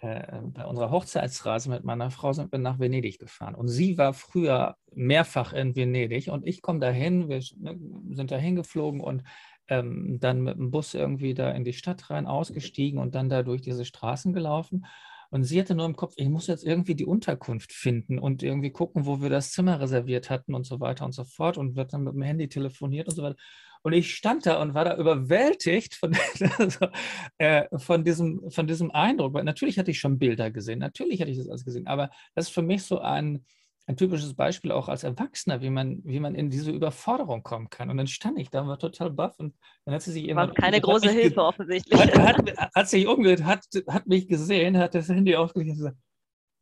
[SPEAKER 1] äh, bei unserer Hochzeitsreise mit meiner Frau sind wir nach Venedig gefahren. Und sie war früher mehrfach in Venedig und ich komme dahin, wir ne, sind dahin geflogen und ähm, dann mit dem Bus irgendwie da in die Stadt rein ausgestiegen und dann da durch diese Straßen gelaufen. Und sie hatte nur im Kopf, ich muss jetzt irgendwie die Unterkunft finden und irgendwie gucken, wo wir das Zimmer reserviert hatten und so weiter und so fort und wird dann mit dem Handy telefoniert und so weiter. Und ich stand da und war da überwältigt von, also, äh, von, diesem, von diesem Eindruck. Weil natürlich hatte ich schon Bilder gesehen, natürlich hatte ich das alles gesehen, aber das ist für mich so ein, ein typisches Beispiel auch als Erwachsener, wie man, wie man in diese Überforderung kommen kann. Und dann stand ich da und war total baff und dann hat sie sich
[SPEAKER 2] immer. War keine große Hilfe offensichtlich.
[SPEAKER 1] Hat, hat, hat, sich umgedreht, hat, hat mich gesehen, hat das Handy aufgelegt und gesagt,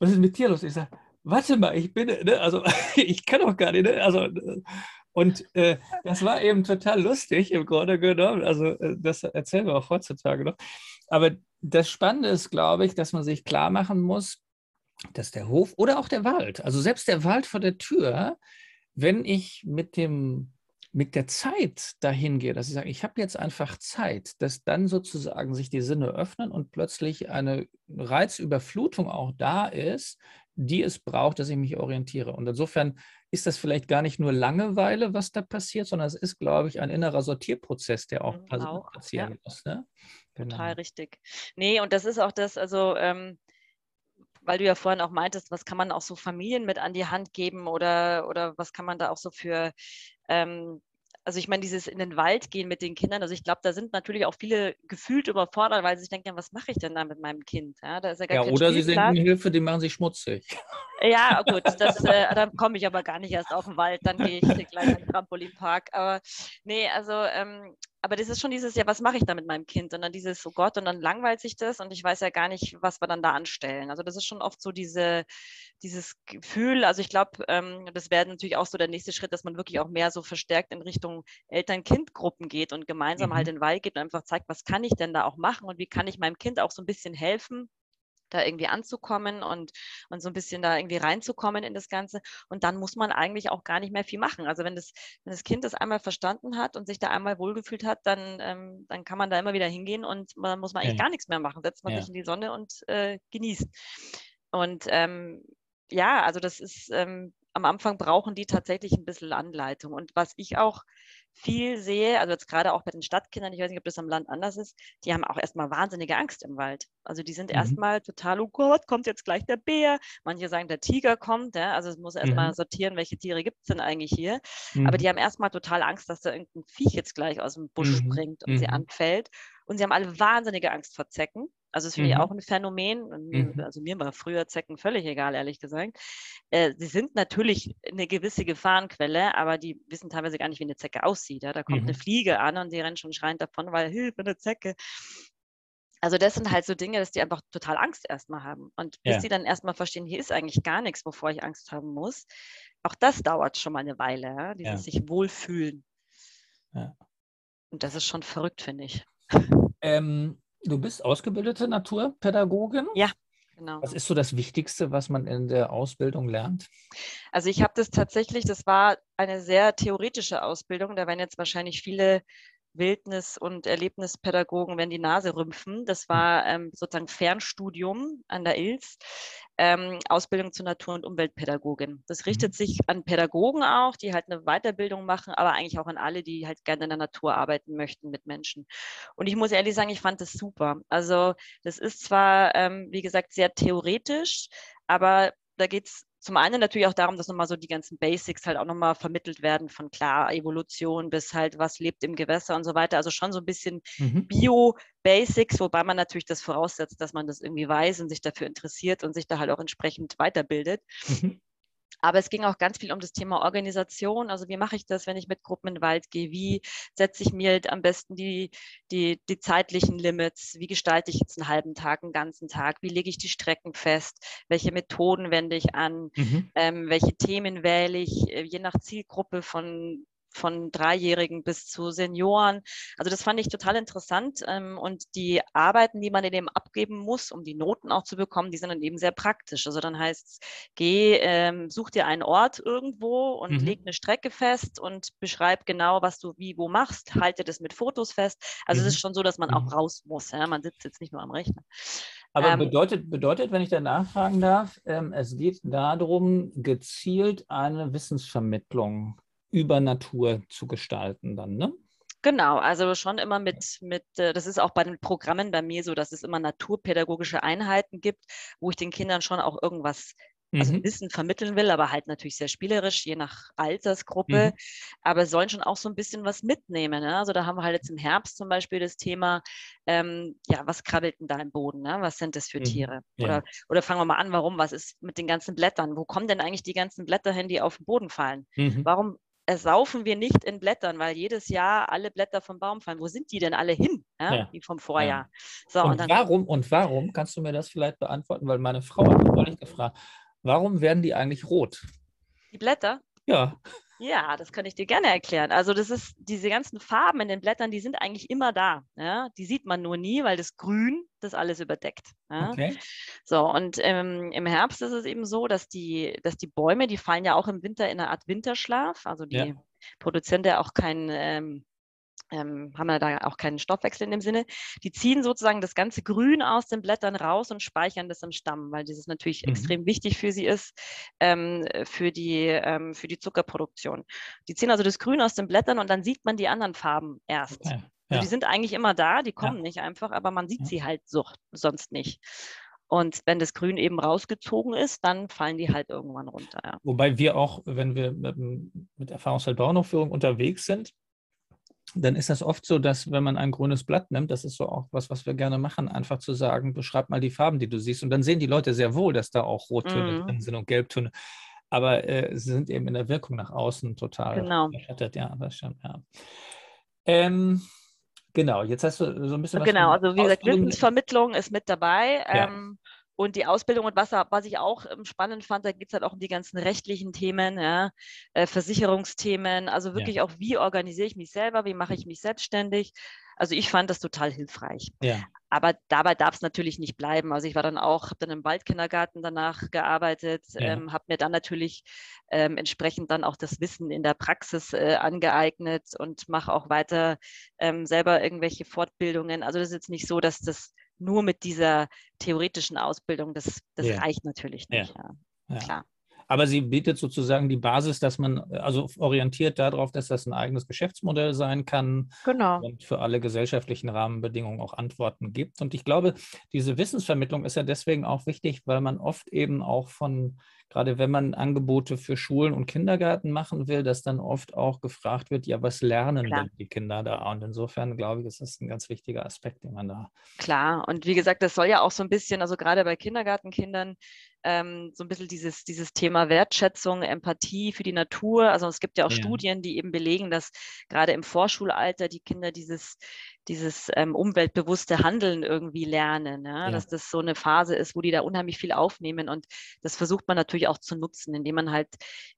[SPEAKER 1] was ist mit dir los? Ich sage, warte mal, ich bin, ne, also ich kann doch gar nicht, ne, also und äh, das war eben total lustig im Grunde genommen. Also äh, das erzählen wir auch heutzutage noch. Aber das Spannende ist, glaube ich, dass man sich klar machen muss, dass der Hof oder auch der Wald, also selbst der Wald vor der Tür, wenn ich mit dem mit der Zeit dahin gehe, dass ich sage, ich habe jetzt einfach Zeit, dass dann sozusagen sich die Sinne öffnen und plötzlich eine Reizüberflutung auch da ist, die es braucht, dass ich mich orientiere. Und insofern ist das vielleicht gar nicht nur Langeweile, was da passiert, sondern es ist, glaube ich, ein innerer Sortierprozess, der auch, mhm, auch passieren ja. muss. Ne?
[SPEAKER 2] Genau. Total richtig. Nee, und das ist auch das, also ähm, weil du ja vorhin auch meintest, was kann man auch so Familien mit an die Hand geben oder, oder was kann man da auch so für ähm, also ich meine, dieses in den Wald gehen mit den Kindern, also ich glaube, da sind natürlich auch viele gefühlt überfordert, weil sie sich denken, ja, was mache ich denn da mit meinem Kind?
[SPEAKER 1] Ja, da ist ja, gar ja oder sie denken, Hilfe, die machen sich schmutzig.
[SPEAKER 2] Ja, gut, das, äh, dann komme ich aber gar nicht erst auf den Wald, dann gehe ich gleich in den Trampolinpark. Aber nee, also ähm, aber das ist schon dieses, ja, was mache ich da mit meinem Kind? Und dann dieses, oh Gott, und dann langweilt sich das und ich weiß ja gar nicht, was wir dann da anstellen. Also das ist schon oft so diese, dieses Gefühl, also ich glaube, ähm, das wäre natürlich auch so der nächste Schritt, dass man wirklich auch mehr so verstärkt in Richtung Eltern-Kind-Gruppen geht und gemeinsam halt mhm. halt in den Wald geht und einfach zeigt, was kann ich denn da auch machen und wie kann ich meinem Kind auch so ein bisschen helfen, da irgendwie anzukommen und, und so ein bisschen da irgendwie reinzukommen in das Ganze. Und dann muss man eigentlich auch gar nicht mehr viel machen. Also wenn das, wenn das Kind das einmal verstanden hat und sich da einmal wohlgefühlt hat, dann, ähm, dann kann man da immer wieder hingehen und dann muss man eigentlich ja. gar nichts mehr machen. Setzt man ja. sich in die Sonne und äh, genießt. Und ähm, ja, also das ist, ähm, am Anfang brauchen die tatsächlich ein bisschen Anleitung. Und was ich auch viel sehe, also jetzt gerade auch bei den Stadtkindern, ich weiß nicht, ob das am Land anders ist, die haben auch erstmal wahnsinnige Angst im Wald. Also die sind mhm. erstmal total, oh Gott, kommt jetzt gleich der Bär. Manche sagen, der Tiger kommt, ja? also es muss erstmal mhm. sortieren, welche Tiere gibt es denn eigentlich hier. Mhm. Aber die haben erstmal total Angst, dass da irgendein Viech jetzt gleich aus dem Busch mhm. springt und sie mhm. anfällt. Und sie haben alle wahnsinnige Angst vor Zecken. Also das finde mhm. ich auch ein Phänomen. Mhm. Also mir war früher Zecken völlig egal, ehrlich gesagt. Äh, sie sind natürlich eine gewisse Gefahrenquelle, aber die wissen teilweise gar nicht, wie eine Zecke aussieht. Ja? Da kommt mhm. eine Fliege an und die rennen schon schreiend davon, weil Hilfe, eine Zecke. Also das sind halt so Dinge, dass die einfach total Angst erstmal haben. Und bis ja. sie dann erstmal verstehen, hier ist eigentlich gar nichts, wovor ich Angst haben muss, auch das dauert schon mal eine Weile, ja? dieses
[SPEAKER 1] Ja.
[SPEAKER 2] sich wohlfühlen.
[SPEAKER 1] Ja.
[SPEAKER 2] Und das ist schon verrückt, finde ich.
[SPEAKER 1] Ähm, du bist ausgebildete Naturpädagogin.
[SPEAKER 2] Ja. Genau.
[SPEAKER 1] Was ist so das Wichtigste, was man in der Ausbildung lernt?
[SPEAKER 2] Also ich habe das tatsächlich, das war eine sehr theoretische Ausbildung. Da werden jetzt wahrscheinlich viele Wildnis- und Erlebnispädagogen, wenn die Nase rümpfen. Das war ähm, sozusagen Fernstudium an der ILS, ähm, Ausbildung zur Natur- und Umweltpädagogin. Das richtet sich an Pädagogen auch, die halt eine Weiterbildung machen, aber eigentlich auch an alle, die halt gerne in der Natur arbeiten möchten mit Menschen. Und ich muss ehrlich sagen, ich fand das super. Also das ist zwar, ähm, wie gesagt, sehr theoretisch, aber da geht es zum einen natürlich auch darum, dass nochmal so die ganzen Basics halt auch nochmal vermittelt werden, von klar Evolution bis halt, was lebt im Gewässer und so weiter. Also schon so ein bisschen
[SPEAKER 1] Mhm.
[SPEAKER 2] Bio-Basics, wobei man natürlich das voraussetzt, dass man das irgendwie weiß und sich dafür interessiert und sich da halt auch entsprechend weiterbildet.
[SPEAKER 1] Mhm.
[SPEAKER 2] Aber es ging auch ganz viel um das Thema Organisation. Also wie mache ich das, wenn ich mit Gruppen in den Wald gehe? Wie setze ich mir am besten die, die, die zeitlichen Limits? Wie gestalte ich jetzt einen halben Tag, einen ganzen Tag? Wie lege ich die Strecken fest? Welche Methoden wende ich an?
[SPEAKER 1] Mhm.
[SPEAKER 2] Ähm, welche Themen wähle ich, äh, je nach Zielgruppe von von Dreijährigen bis zu Senioren. Also das fand ich total interessant. Ähm, und die Arbeiten, die man in dem abgeben muss, um die Noten auch zu bekommen, die sind dann eben sehr praktisch. Also dann heißt es, geh, ähm, such dir einen Ort irgendwo und
[SPEAKER 1] Mhm.
[SPEAKER 2] leg eine Strecke fest und beschreib genau, was du wie wo machst, halte das mit Fotos fest. Also es
[SPEAKER 1] Mhm.
[SPEAKER 2] ist schon so, dass man
[SPEAKER 1] Mhm.
[SPEAKER 2] auch raus muss. Ja? Man sitzt jetzt nicht nur am Rechner.
[SPEAKER 1] Aber
[SPEAKER 2] Ähm,
[SPEAKER 1] bedeutet, bedeutet, wenn ich da nachfragen darf, ähm, es geht darum, gezielt eine Wissensvermittlung über Natur zu gestalten dann, ne?
[SPEAKER 2] Genau, also schon immer mit, mit, äh, das ist auch bei den Programmen bei mir so, dass es immer naturpädagogische Einheiten gibt, wo ich den Kindern schon auch irgendwas, also
[SPEAKER 1] Mhm.
[SPEAKER 2] Wissen vermitteln will, aber halt natürlich sehr spielerisch, je nach Altersgruppe.
[SPEAKER 1] Mhm.
[SPEAKER 2] Aber sollen schon auch so ein bisschen was mitnehmen. Ne? Also da haben wir halt jetzt im Herbst zum Beispiel das Thema, ähm, ja, was krabbelt denn da im Boden? Ne? Was sind das für
[SPEAKER 1] Mhm.
[SPEAKER 2] Tiere?
[SPEAKER 1] Ja.
[SPEAKER 2] Oder, oder fangen wir mal an, warum? Was ist mit den ganzen Blättern? Wo kommen denn eigentlich die ganzen Blätter hin, die auf den Boden fallen?
[SPEAKER 1] Mhm.
[SPEAKER 2] Warum ersaufen wir nicht in Blättern, weil jedes Jahr alle Blätter vom Baum fallen? Wo sind die denn alle hin, ja?
[SPEAKER 1] Ja.
[SPEAKER 2] die vom Vorjahr? So,
[SPEAKER 1] Und
[SPEAKER 2] und
[SPEAKER 1] warum, und warum, kannst du mir das vielleicht beantworten? Weil meine Frau hat mich neulich gefragt, warum werden die eigentlich rot?
[SPEAKER 2] die Blätter,
[SPEAKER 1] Ja.
[SPEAKER 2] Ja, das kann ich dir gerne erklären. Also das ist, diese ganzen Farben in den Blättern, die sind eigentlich immer da. Ja? Die sieht man nur nie, weil das Grün das alles überdeckt. Ja?
[SPEAKER 1] Okay.
[SPEAKER 2] So, und ähm, im Herbst ist es eben so, dass die, dass die Bäume, die fallen ja auch im Winter in eine Art Winterschlaf. Also die
[SPEAKER 1] Ja.
[SPEAKER 2] produzieren ja auch keinen, ähm, ähm, haben ja da auch keinen Stoffwechsel in dem Sinne. Die ziehen sozusagen das ganze Grün aus den Blättern raus und speichern das im Stamm, weil dieses natürlich
[SPEAKER 1] Mhm.
[SPEAKER 2] extrem wichtig für sie ist, ähm, für, die, ähm, für die Zuckerproduktion. Die ziehen also das Grün aus den Blättern und dann sieht man die anderen Farben erst.
[SPEAKER 1] okay.
[SPEAKER 2] Also
[SPEAKER 1] Ja.
[SPEAKER 2] die sind eigentlich immer da, die kommen nicht einfach, aber man sieht
[SPEAKER 1] Ja.
[SPEAKER 2] sie halt so, sonst nicht. Und wenn das Grün eben rausgezogen ist, dann fallen die halt irgendwann runter. Ja.
[SPEAKER 1] Wobei wir auch, wenn wir mit, mit Erfahrungsfeld Bauernaufführung unterwegs sind, dann ist das oft so, dass wenn man ein grünes Blatt nimmt, das ist so auch was, was wir gerne machen, einfach zu sagen, beschreib mal die Farben, die du siehst. Und dann sehen die Leute sehr wohl, dass da auch Rottöne
[SPEAKER 2] Mhm.
[SPEAKER 1] drin sind und Gelbtöne. Aber äh, sie sind eben in der Wirkung nach außen total
[SPEAKER 2] Genau.
[SPEAKER 1] verschattet. Ja, das stimmt, ja. Ähm, genau, jetzt hast du so ein bisschen was
[SPEAKER 2] Genau, also wie gesagt, Wissensvermittlung ist mit dabei.
[SPEAKER 1] Ja.
[SPEAKER 2] Ähm, und die Ausbildung und was, was ich auch ähm, spannend fand, da geht es halt auch um die ganzen rechtlichen Themen, ja, äh, Versicherungsthemen, also wirklich auch, wie organisiere ich mich selber, wie mache ich mich selbstständig. Also ich fand das total hilfreich.
[SPEAKER 1] Ja,
[SPEAKER 2] Aber dabei darf es natürlich nicht bleiben. Also ich war dann auch, habe dann im Waldkindergarten danach gearbeitet,
[SPEAKER 1] Ja.
[SPEAKER 2] ähm, habe mir dann natürlich ähm, entsprechend dann auch das Wissen in der Praxis äh, angeeignet und mache auch weiter ähm, selber irgendwelche Fortbildungen. Also das ist jetzt nicht so, dass das nur mit dieser theoretischen Ausbildung, das, das
[SPEAKER 1] Ja.
[SPEAKER 2] reicht natürlich nicht. Ja.
[SPEAKER 1] ja.
[SPEAKER 2] Klar.
[SPEAKER 1] Aber sie bietet sozusagen die Basis, dass man, also orientiert darauf, dass das ein eigenes Geschäftsmodell sein kann
[SPEAKER 2] Genau.
[SPEAKER 1] und für alle gesellschaftlichen Rahmenbedingungen auch Antworten gibt. Und ich glaube, diese Wissensvermittlung ist ja deswegen auch wichtig, weil man oft eben auch von, gerade wenn man Angebote für Schulen und Kindergarten machen will, dass dann oft auch gefragt wird, ja, was lernen
[SPEAKER 2] Klar.
[SPEAKER 1] denn die Kinder da? Und insofern glaube ich, ist das ein ganz wichtiger Aspekt, den man da.
[SPEAKER 2] Klar, und wie gesagt, das soll ja auch so ein bisschen, also gerade bei Kindergartenkindern, ähm, so ein bisschen dieses, dieses Thema Wertschätzung, Empathie für die Natur. Also es gibt ja auch
[SPEAKER 1] Ja.
[SPEAKER 2] Studien, die eben belegen, dass gerade im Vorschulalter die Kinder dieses, dieses ähm, umweltbewusste Handeln irgendwie lernen. Ja? Ja. Dass das so eine Phase ist, wo die da unheimlich viel aufnehmen. Und das versucht man natürlich auch zu nutzen, indem man halt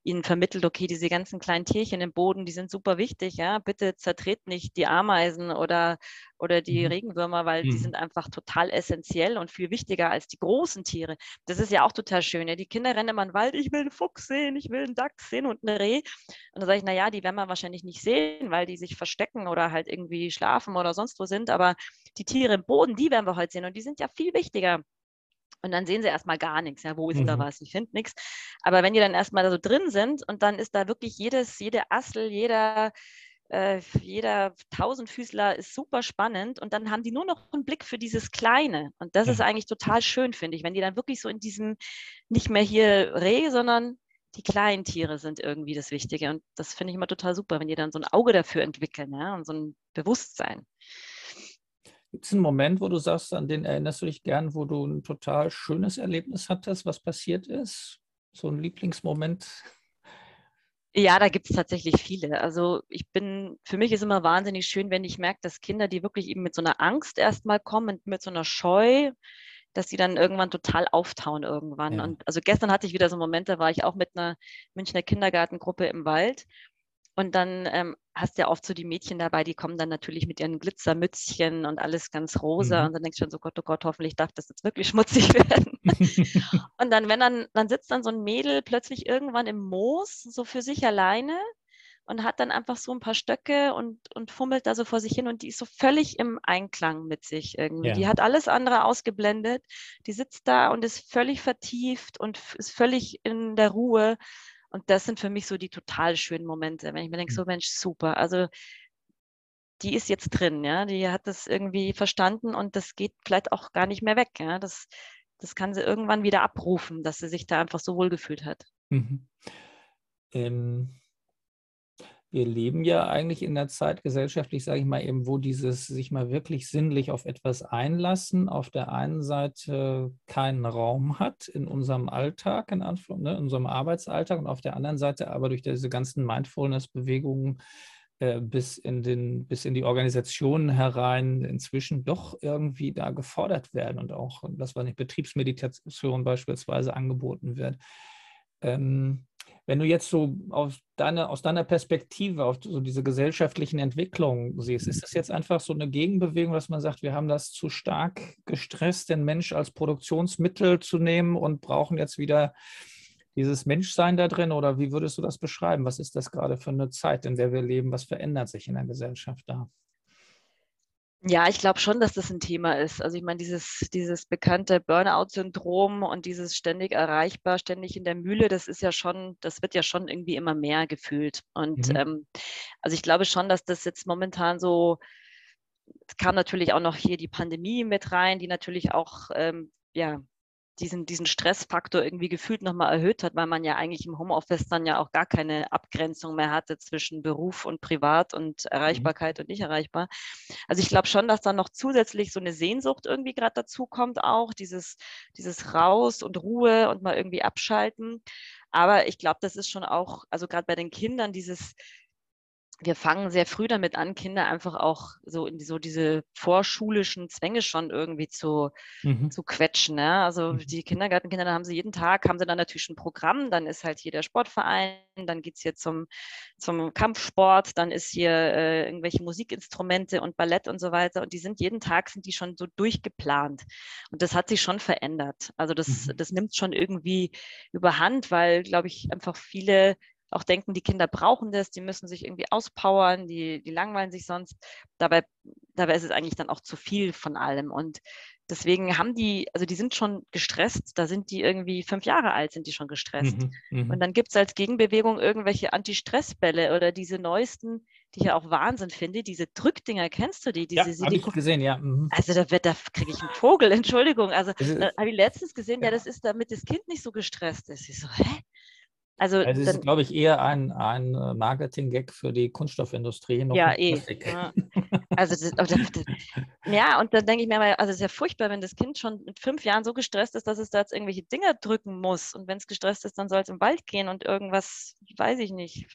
[SPEAKER 2] ihnen vermittelt, okay, diese ganzen kleinen Tierchen im Boden, die sind super wichtig. Ja? Bitte zertret nicht die Ameisen oder, oder die mhm. Regenwürmer, weil mhm. die sind einfach total essentiell und viel wichtiger als die großen Tiere. Das ist ja auch total schön. Ja? Die Kinder rennen immer in den Wald, ich will einen Fuchs sehen, ich will einen Dachs sehen und eine Reh. Und dann sage ich, naja, die werden wir wahrscheinlich nicht sehen, weil die sich verstecken oder halt irgendwie schlafen oder sonst wo sind. Aber die Tiere im Boden, die werden wir heute sehen. Und die sind ja viel wichtiger. Und dann sehen sie erstmal gar nichts. Ja, wo ist mhm. da was? Ich finde nichts. Aber wenn die dann erstmal da so drin sind und dann ist da wirklich jedes, jede Assel, jeder, äh, jeder Tausendfüßler ist super spannend und dann haben die nur noch einen Blick für dieses Kleine. Und das ja. ist eigentlich total schön, finde ich, wenn die dann wirklich so in diesem, nicht mehr hier Reh, sondern die kleinen Tiere sind irgendwie das Wichtige. Und das finde ich immer total super, wenn die dann so ein Auge dafür entwickeln ja, und so ein Bewusstsein.
[SPEAKER 1] Gibt es einen Moment, wo du sagst, an den erinnerst du dich gern, wo du ein total schönes Erlebnis hattest, was passiert ist? So ein Lieblingsmoment?
[SPEAKER 2] Ja, da gibt es tatsächlich viele. Also ich bin, für mich ist immer wahnsinnig schön, wenn ich merke, dass Kinder, die wirklich eben mit so einer Angst erstmal kommen, mit so einer Scheu, dass sie dann irgendwann total auftauen irgendwann. Ja. Und also gestern hatte ich wieder so Momente, da war ich auch mit einer Münchner Kindergartengruppe im Wald. Und dann ähm, hast du ja oft so die Mädchen dabei, die kommen dann natürlich mit ihren Glitzermützchen und alles ganz rosa. Mhm. Und dann denkst du schon so, Gott, oh Gott, hoffentlich darf das jetzt wirklich schmutzig werden. und dann, wenn dann, dann sitzt dann so ein Mädel plötzlich irgendwann im Moos, so für sich alleine und hat dann einfach so ein paar Stöcke und, und fummelt da so vor sich hin und die ist so völlig im Einklang mit sich irgendwie. Ja. Die hat alles andere ausgeblendet. Die sitzt da und ist völlig vertieft und ist völlig in der Ruhe. Und das sind für mich so die total schönen Momente, wenn ich mir denke, hm. so Mensch, super. Also die ist jetzt drin, ja, die hat das irgendwie verstanden und das geht vielleicht auch gar nicht mehr weg. Ja? Das, das kann sie irgendwann wieder abrufen, dass sie sich da einfach so wohl gefühlt hat. Mhm.
[SPEAKER 1] Ähm, wir leben ja eigentlich in der Zeit gesellschaftlich, sage ich mal eben, wo dieses sich mal wirklich sinnlich auf etwas einlassen, auf der einen Seite keinen Raum hat in unserem Alltag, in, Anführung, ne, in unserem Arbeitsalltag und auf der anderen Seite aber durch diese ganzen Mindfulness-Bewegungen äh, bis, in bis in die Organisationen herein inzwischen doch irgendwie da gefordert werden und auch, dass war nicht Betriebsmeditation beispielsweise angeboten wird. Ähm, wenn du jetzt so aus deiner, aus deiner Perspektive auf so diese gesellschaftlichen Entwicklungen siehst, ist das jetzt einfach so eine Gegenbewegung, dass man sagt, wir haben das zu stark gestresst, den Mensch als Produktionsmittel zu nehmen und brauchen jetzt wieder dieses Menschsein da drin? Oder wie würdest du das beschreiben? Was ist das gerade für eine Zeit, in der wir leben? Was verändert sich in der Gesellschaft da?
[SPEAKER 2] Ja, ich glaube schon, dass das ein Thema ist. Also ich meine, dieses, dieses bekannte Burnout-Syndrom und dieses ständig erreichbar, ständig in der Mühle, das ist ja schon, das wird ja schon irgendwie immer mehr gefühlt. Und mhm. ähm, also ich glaube schon, dass das jetzt momentan so, es kam natürlich auch noch hier die Pandemie mit rein, die natürlich auch ähm, ja, diesen, diesen Stressfaktor irgendwie gefühlt nochmal erhöht hat, weil man ja eigentlich im Homeoffice dann ja auch gar keine Abgrenzung mehr hatte zwischen Beruf und Privat und mhm. Erreichbarkeit mhm. und nicht erreichbar. Also ich glaube schon, dass da noch zusätzlich so eine Sehnsucht irgendwie gerade dazu kommt, auch dieses, dieses Raus und Ruhe und mal irgendwie abschalten. Aber ich glaube, das ist schon auch, also gerade bei den Kindern, dieses wir fangen sehr früh damit an, Kinder einfach auch so in die, so diese vorschulischen Zwänge schon irgendwie zu, mhm. zu quetschen. Ne? Also mhm. die Kindergartenkinder, da haben sie jeden Tag, haben sie dann natürlich ein Programm, dann ist halt hier der Sportverein, dann geht es hier zum, zum Kampfsport, dann ist hier äh, irgendwelche Musikinstrumente und Ballett und so weiter. Und die sind jeden Tag sind die schon so durchgeplant. Und das hat sich schon verändert. Also das, mhm. das nimmt schon irgendwie überhand, weil, glaube ich, einfach viele auch denken, die Kinder brauchen das, die müssen sich irgendwie auspowern, die, die langweilen sich sonst. Dabei, dabei ist es eigentlich dann auch zu viel von allem. Und deswegen haben die, also die sind schon gestresst, da sind die irgendwie fünf Jahre alt, sind die schon gestresst. Mhm, mhm. und dann gibt es als Gegenbewegung irgendwelche Anti-Stress-Bälle oder diese neuesten, die ich ja auch Wahnsinn finde, diese Drückdinger, kennst du die? Diese
[SPEAKER 1] ja, habe ich gesehen, ja. Mhm.
[SPEAKER 2] Also da, da kriege ich einen Vogel, Entschuldigung. Also habe ich letztens gesehen, ja. ja, das ist, damit das Kind nicht so gestresst ist. Ich so, hä?
[SPEAKER 1] Also, also es ist, glaube ich, eher ein, ein äh, Marketing-Gag für die Kunststoffindustrie.
[SPEAKER 2] ja, eh. Ja. Also das, das, das, ja, und dann denke ich mir mal, also es ist ja furchtbar, wenn das Kind schon mit fünf Jahren so gestresst ist, dass es da jetzt irgendwelche Dinger drücken muss. Und wenn es gestresst ist, dann soll es im Wald gehen und irgendwas, weiß ich nicht,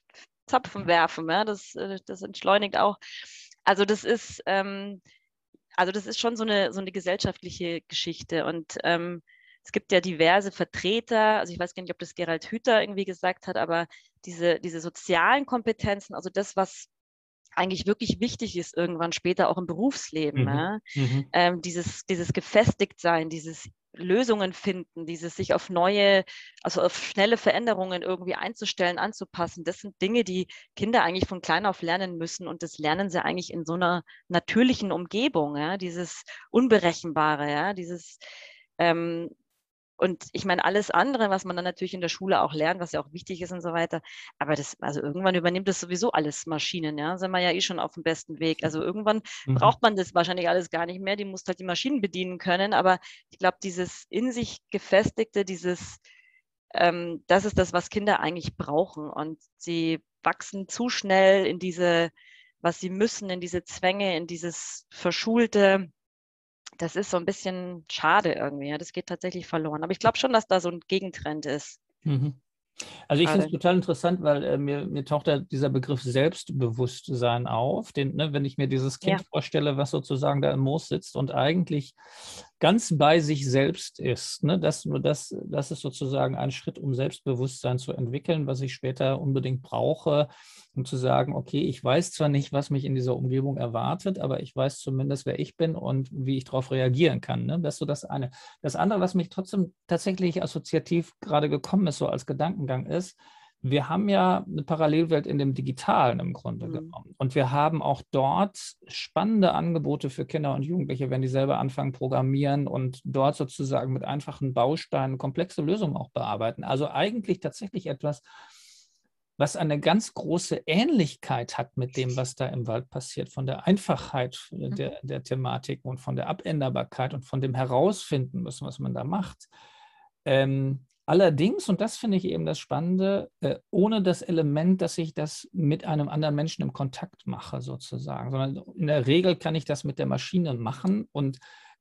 [SPEAKER 2] Zapfen werfen. Ja? Das, äh, das entschleunigt auch. Also das ist, ähm, also das ist schon so eine, so eine gesellschaftliche Geschichte. Und ähm, es gibt ja diverse Vertreter, also ich weiß gar nicht, ob das Gerald Hüther irgendwie gesagt hat, aber diese, diese sozialen Kompetenzen, also das, was eigentlich wirklich wichtig ist, irgendwann später auch im Berufsleben. Mhm. Ja? Mhm. Ähm, dieses, dieses Gefestigtsein, dieses Lösungen finden, dieses sich auf neue, also auf schnelle Veränderungen irgendwie einzustellen, anzupassen, das sind Dinge, die Kinder eigentlich von klein auf lernen müssen und das lernen sie eigentlich in so einer natürlichen Umgebung, ja? dieses Unberechenbare, ja, dieses ähm, und ich meine, alles andere, was man dann natürlich in der Schule auch lernt, was ja auch wichtig ist und so weiter. Aber das, also irgendwann übernimmt das sowieso alles Maschinen, ja. Sind wir ja eh schon auf dem besten Weg. Also irgendwann mhm. braucht man das wahrscheinlich alles gar nicht mehr. Die muss halt die Maschinen bedienen können. Aber ich glaube, dieses in sich gefestigte, dieses, ähm, das ist das, was Kinder eigentlich brauchen. Und sie wachsen zu schnell in diese, was sie müssen, in diese Zwänge, in dieses Verschulte das ist so ein bisschen schade irgendwie. Ja. Das geht tatsächlich verloren. Aber ich glaube schon, dass da so ein Gegentrend ist.
[SPEAKER 1] Mhm. Also ich finde es total interessant, weil äh, mir, mir taucht da dieser Begriff Selbstbewusstsein auf. Den, ne, wenn ich mir dieses Kind ja. vorstelle, was sozusagen da im Moos sitzt und eigentlich ganz bei sich selbst ist. Ne? Das, das, das ist sozusagen ein Schritt, um Selbstbewusstsein zu entwickeln, was ich später unbedingt brauche, um zu sagen, okay, ich weiß zwar nicht, was mich in dieser Umgebung erwartet, aber ich weiß zumindest, wer ich bin und wie ich darauf reagieren kann. Ne? Das ist so das eine. Das andere, was mich trotzdem tatsächlich assoziativ gerade gekommen ist, so als Gedankengang ist, wir haben ja eine Parallelwelt in dem Digitalen im Grunde mhm. genommen. Und wir haben auch dort spannende Angebote für Kinder und Jugendliche, wenn die selber anfangen programmieren und dort sozusagen mit einfachen Bausteinen komplexe Lösungen auch bearbeiten. Also eigentlich tatsächlich etwas, was eine ganz große Ähnlichkeit hat mit dem, was da im Wald passiert, von der Einfachheit mhm. der, der Thematik und von der Abänderbarkeit und von dem Herausfinden müssen, was man da macht. Ähm, allerdings, und das finde ich eben das Spannende, äh, ohne das Element, dass ich das mit einem anderen Menschen im Kontakt mache, sozusagen, sondern in der Regel kann ich das mit der Maschine machen und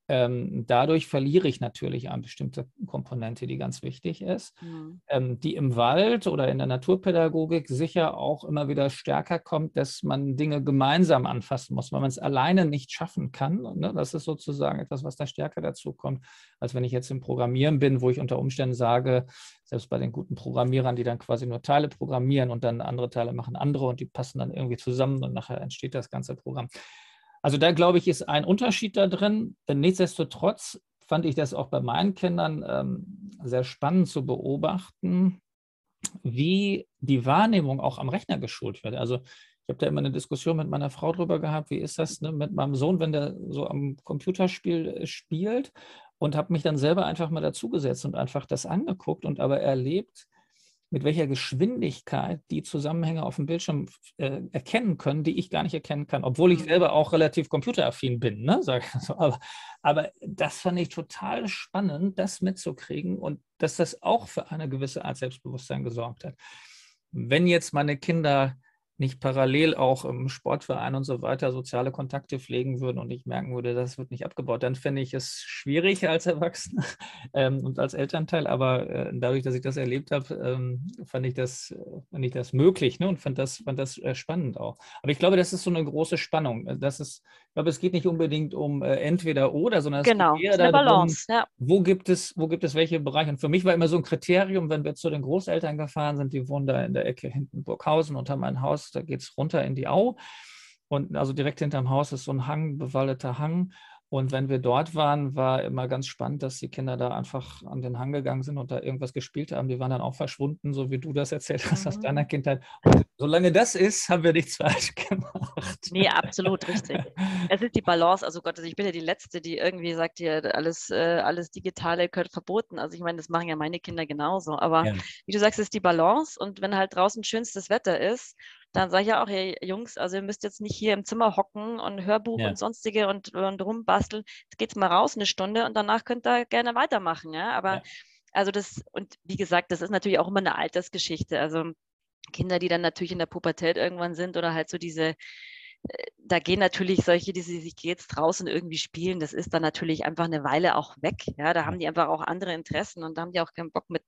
[SPEAKER 1] ähm, dadurch verliere ich natürlich eine bestimmte Komponente, die ganz wichtig ist, mhm. ähm, die im Wald oder in der Naturpädagogik sicher auch immer wieder stärker kommt, dass man Dinge gemeinsam anfassen muss, weil man es alleine nicht schaffen kann. Ne? Das ist sozusagen etwas, was da stärker dazu kommt, als wenn ich jetzt im Programmieren bin, wo ich unter Umständen sage, selbst bei den guten Programmierern, die dann quasi nur Teile programmieren und dann andere Teile machen andere und die passen dann irgendwie zusammen und nachher entsteht das ganze Programm. Also da glaube ich, ist ein Unterschied da drin. Nichtsdestotrotz fand ich das auch bei meinen Kindern ähm, sehr spannend zu beobachten, wie die Wahrnehmung auch am Rechner geschult wird. Also ich habe da immer eine Diskussion mit meiner Frau drüber gehabt, wie ist das ne, mit meinem Sohn, wenn der so am Computerspiel äh, spielt und habe mich dann selber einfach mal dazugesetzt und einfach das angeguckt und aber erlebt, mit welcher Geschwindigkeit die Zusammenhänge auf dem Bildschirm äh, erkennen können, die ich gar nicht erkennen kann, obwohl ich mhm. selber auch relativ computeraffin bin. Ne? Sag so. aber, aber das fand ich total spannend, das mitzukriegen und dass das auch für eine gewisse Art Selbstbewusstsein gesorgt hat. Wenn jetzt meine Kinder nicht parallel auch im Sportverein und so weiter soziale Kontakte pflegen würden und ich merken würde, das wird nicht abgebaut, dann fände ich es schwierig als Erwachsener ähm, und als Elternteil. Aber äh, dadurch, dass ich das erlebt habe, ähm, fand, ich das, fand ich das möglich ne? und fand das, fand das äh, spannend auch. Aber ich glaube, das ist so eine große Spannung. Das ist, ich glaube, es geht nicht unbedingt um äh, entweder oder, sondern es
[SPEAKER 2] genau,
[SPEAKER 1] geht eher
[SPEAKER 2] darum, Balance, ja.
[SPEAKER 1] wo, gibt es, wo gibt es welche Bereiche. Und für mich war immer so ein Kriterium, wenn wir zu den Großeltern gefahren sind, die wohnen da in der Ecke hinten Burghausen und haben ein Haus da geht es runter in die Au. Und also direkt hinterm Haus ist so ein Hang, bewaldeter Hang. Und wenn wir dort waren, war immer ganz spannend, dass die Kinder da einfach an den Hang gegangen sind und da irgendwas gespielt haben. Die waren dann auch verschwunden, so wie du das erzählt hast mhm. aus deiner Kindheit. Und solange das ist, haben wir nichts falsch gemacht.
[SPEAKER 2] Nee, absolut richtig. Es ist die Balance. Also Gott, also ich bin ja die Letzte, die irgendwie sagt, hier alles, äh, alles Digitale gehört verboten. Also ich meine, das machen ja meine Kinder genauso. Aber ja. wie du sagst, ist die Balance. Und wenn halt draußen schönstes Wetter ist dann sage ich ja auch, hey Jungs, also ihr müsst jetzt nicht hier im Zimmer hocken und Hörbuch ja. und sonstige und, und rumbasteln. Jetzt geht's mal raus eine Stunde und danach könnt ihr gerne weitermachen, ja. Aber ja. also das, und wie gesagt, das ist natürlich auch immer eine Altersgeschichte. Also Kinder, die dann natürlich in der Pubertät irgendwann sind oder halt so diese da gehen natürlich solche, die sich jetzt draußen irgendwie spielen, das ist dann natürlich einfach eine Weile auch weg. Ja, da haben die einfach auch andere Interessen und da haben die auch keinen Bock, mit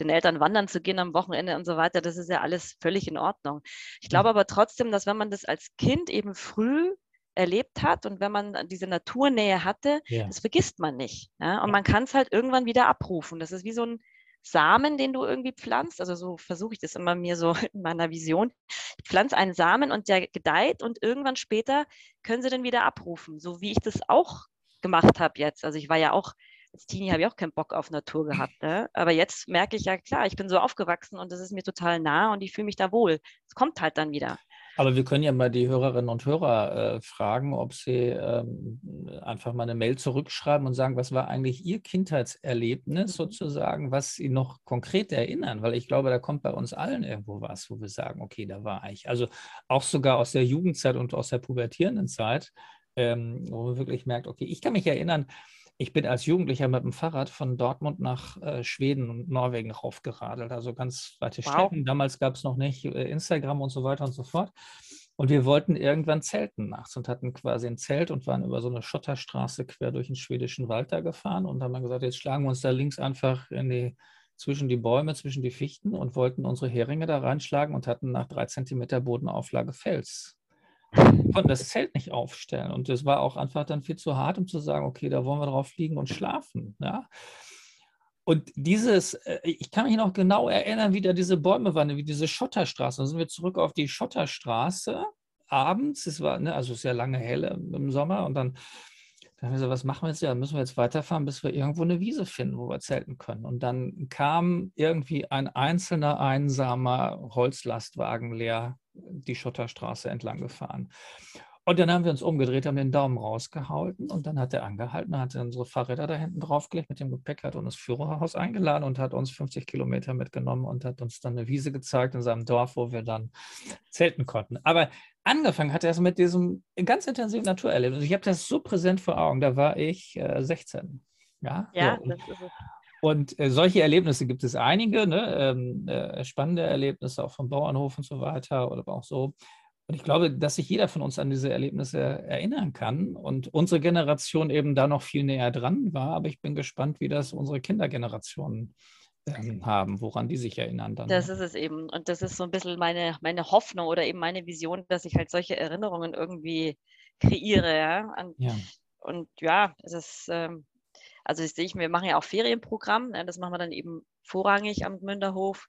[SPEAKER 2] den Eltern wandern zu gehen am Wochenende und so weiter. Das ist ja alles völlig in Ordnung. Ich glaube aber trotzdem, dass wenn man das als Kind eben früh erlebt hat und wenn man diese Naturnähe hatte,
[SPEAKER 1] Ja.
[SPEAKER 2] das vergisst man nicht. Ja? Und
[SPEAKER 1] Ja.
[SPEAKER 2] man kann es halt irgendwann wieder abrufen. Das ist wie so ein Samen, den du irgendwie pflanzt. Also so versuche ich das immer mir so in meiner Vision. Ich pflanze einen Samen und der gedeiht und irgendwann später können sie den wieder abrufen. So wie ich das auch gemacht habe jetzt. Also ich war ja auch, als Teenie habe ich auch keinen Bock auf Natur gehabt. Ne? Aber jetzt merke ich ja, klar, ich bin so aufgewachsen und das ist mir total nah und ich fühle mich da wohl. Es kommt halt dann wieder.
[SPEAKER 1] Aber wir können ja mal die Hörerinnen und Hörer äh, fragen, ob sie ähm, einfach mal eine Mail zurückschreiben und sagen, was war eigentlich ihr Kindheitserlebnis
[SPEAKER 2] Mhm.
[SPEAKER 1] sozusagen, was sie noch konkret erinnern, weil ich glaube, da kommt bei uns allen irgendwo was, wo wir sagen, okay, da war ich. Also auch sogar aus der Jugendzeit und aus der pubertierenden Zeit, ähm, wo man wirklich merkt, okay, ich kann mich erinnern, ich bin als Jugendlicher mit dem Fahrrad von Dortmund nach äh, Schweden und Norwegen raufgeradelt, also ganz weite
[SPEAKER 2] Wow.
[SPEAKER 1] Strecken. Damals gab es noch nicht äh, Instagram und so weiter und so fort. Und wir wollten irgendwann zelten nachts und hatten quasi ein Zelt und waren über so eine Schotterstraße quer durch den schwedischen Wald da gefahren und haben dann gesagt, jetzt schlagen wir uns da links einfach in die, zwischen die Bäume, zwischen die Fichten und wollten unsere Heringe da reinschlagen und hatten nach drei Zentimeter Bodenauflage Fels. Konnten das Zelt nicht aufstellen und es war auch einfach dann viel zu hart, um zu sagen, okay, da wollen wir drauf liegen und schlafen. Ja? Und dieses, äh, ich kann mich noch genau erinnern, wie da diese Bäume waren, wie diese Schotterstraße. Dann sind wir zurück auf die Schotterstraße abends. Es war ne, also sehr lange hell im im Sommer und dann, dann haben wir gesagt, was machen wir jetzt? Ja, müssen wir jetzt weiterfahren, bis wir irgendwo eine Wiese finden, wo wir zelten können. Und dann kam irgendwie ein einzelner, einsamer Holzlastwagen leer die Schotterstraße entlang gefahren. Und dann haben wir uns umgedreht, haben den Daumen rausgehalten und dann hat er angehalten, hat unsere Fahrräder da hinten draufgelegt mit dem Gepäck, hat uns ins Führerhaus eingeladen und hat uns 50 Kilometer mitgenommen und hat uns dann eine Wiese gezeigt in seinem Dorf, wo wir dann zelten konnten. Aber angefangen hat er es mit diesem ganz intensiven Naturerlebnis. Ich habe das so präsent vor Augen, da war ich äh, 16. Ja,
[SPEAKER 2] Ja,
[SPEAKER 1] so,
[SPEAKER 2] das ist es.
[SPEAKER 1] Und äh, solche Erlebnisse gibt es einige, ne? ähm, äh, spannende Erlebnisse auch vom Bauernhof und so weiter oder auch so. Und ich glaube, dass sich jeder von uns an diese Erlebnisse erinnern kann und unsere Generation eben da noch viel näher dran war. Aber ich bin gespannt, wie das unsere Kindergenerationen ähm, haben, woran die sich erinnern dann.
[SPEAKER 2] Das ist es eben. Und das ist so ein bisschen meine, meine Hoffnung oder eben meine Vision, dass ich halt solche Erinnerungen irgendwie kreiere. Ja? Und,
[SPEAKER 1] ja.
[SPEAKER 2] und ja, es ist, ähm, also das sehe ich, wir machen ja auch Ferienprogramm, ne? das machen wir dann eben vorrangig am Münderhof.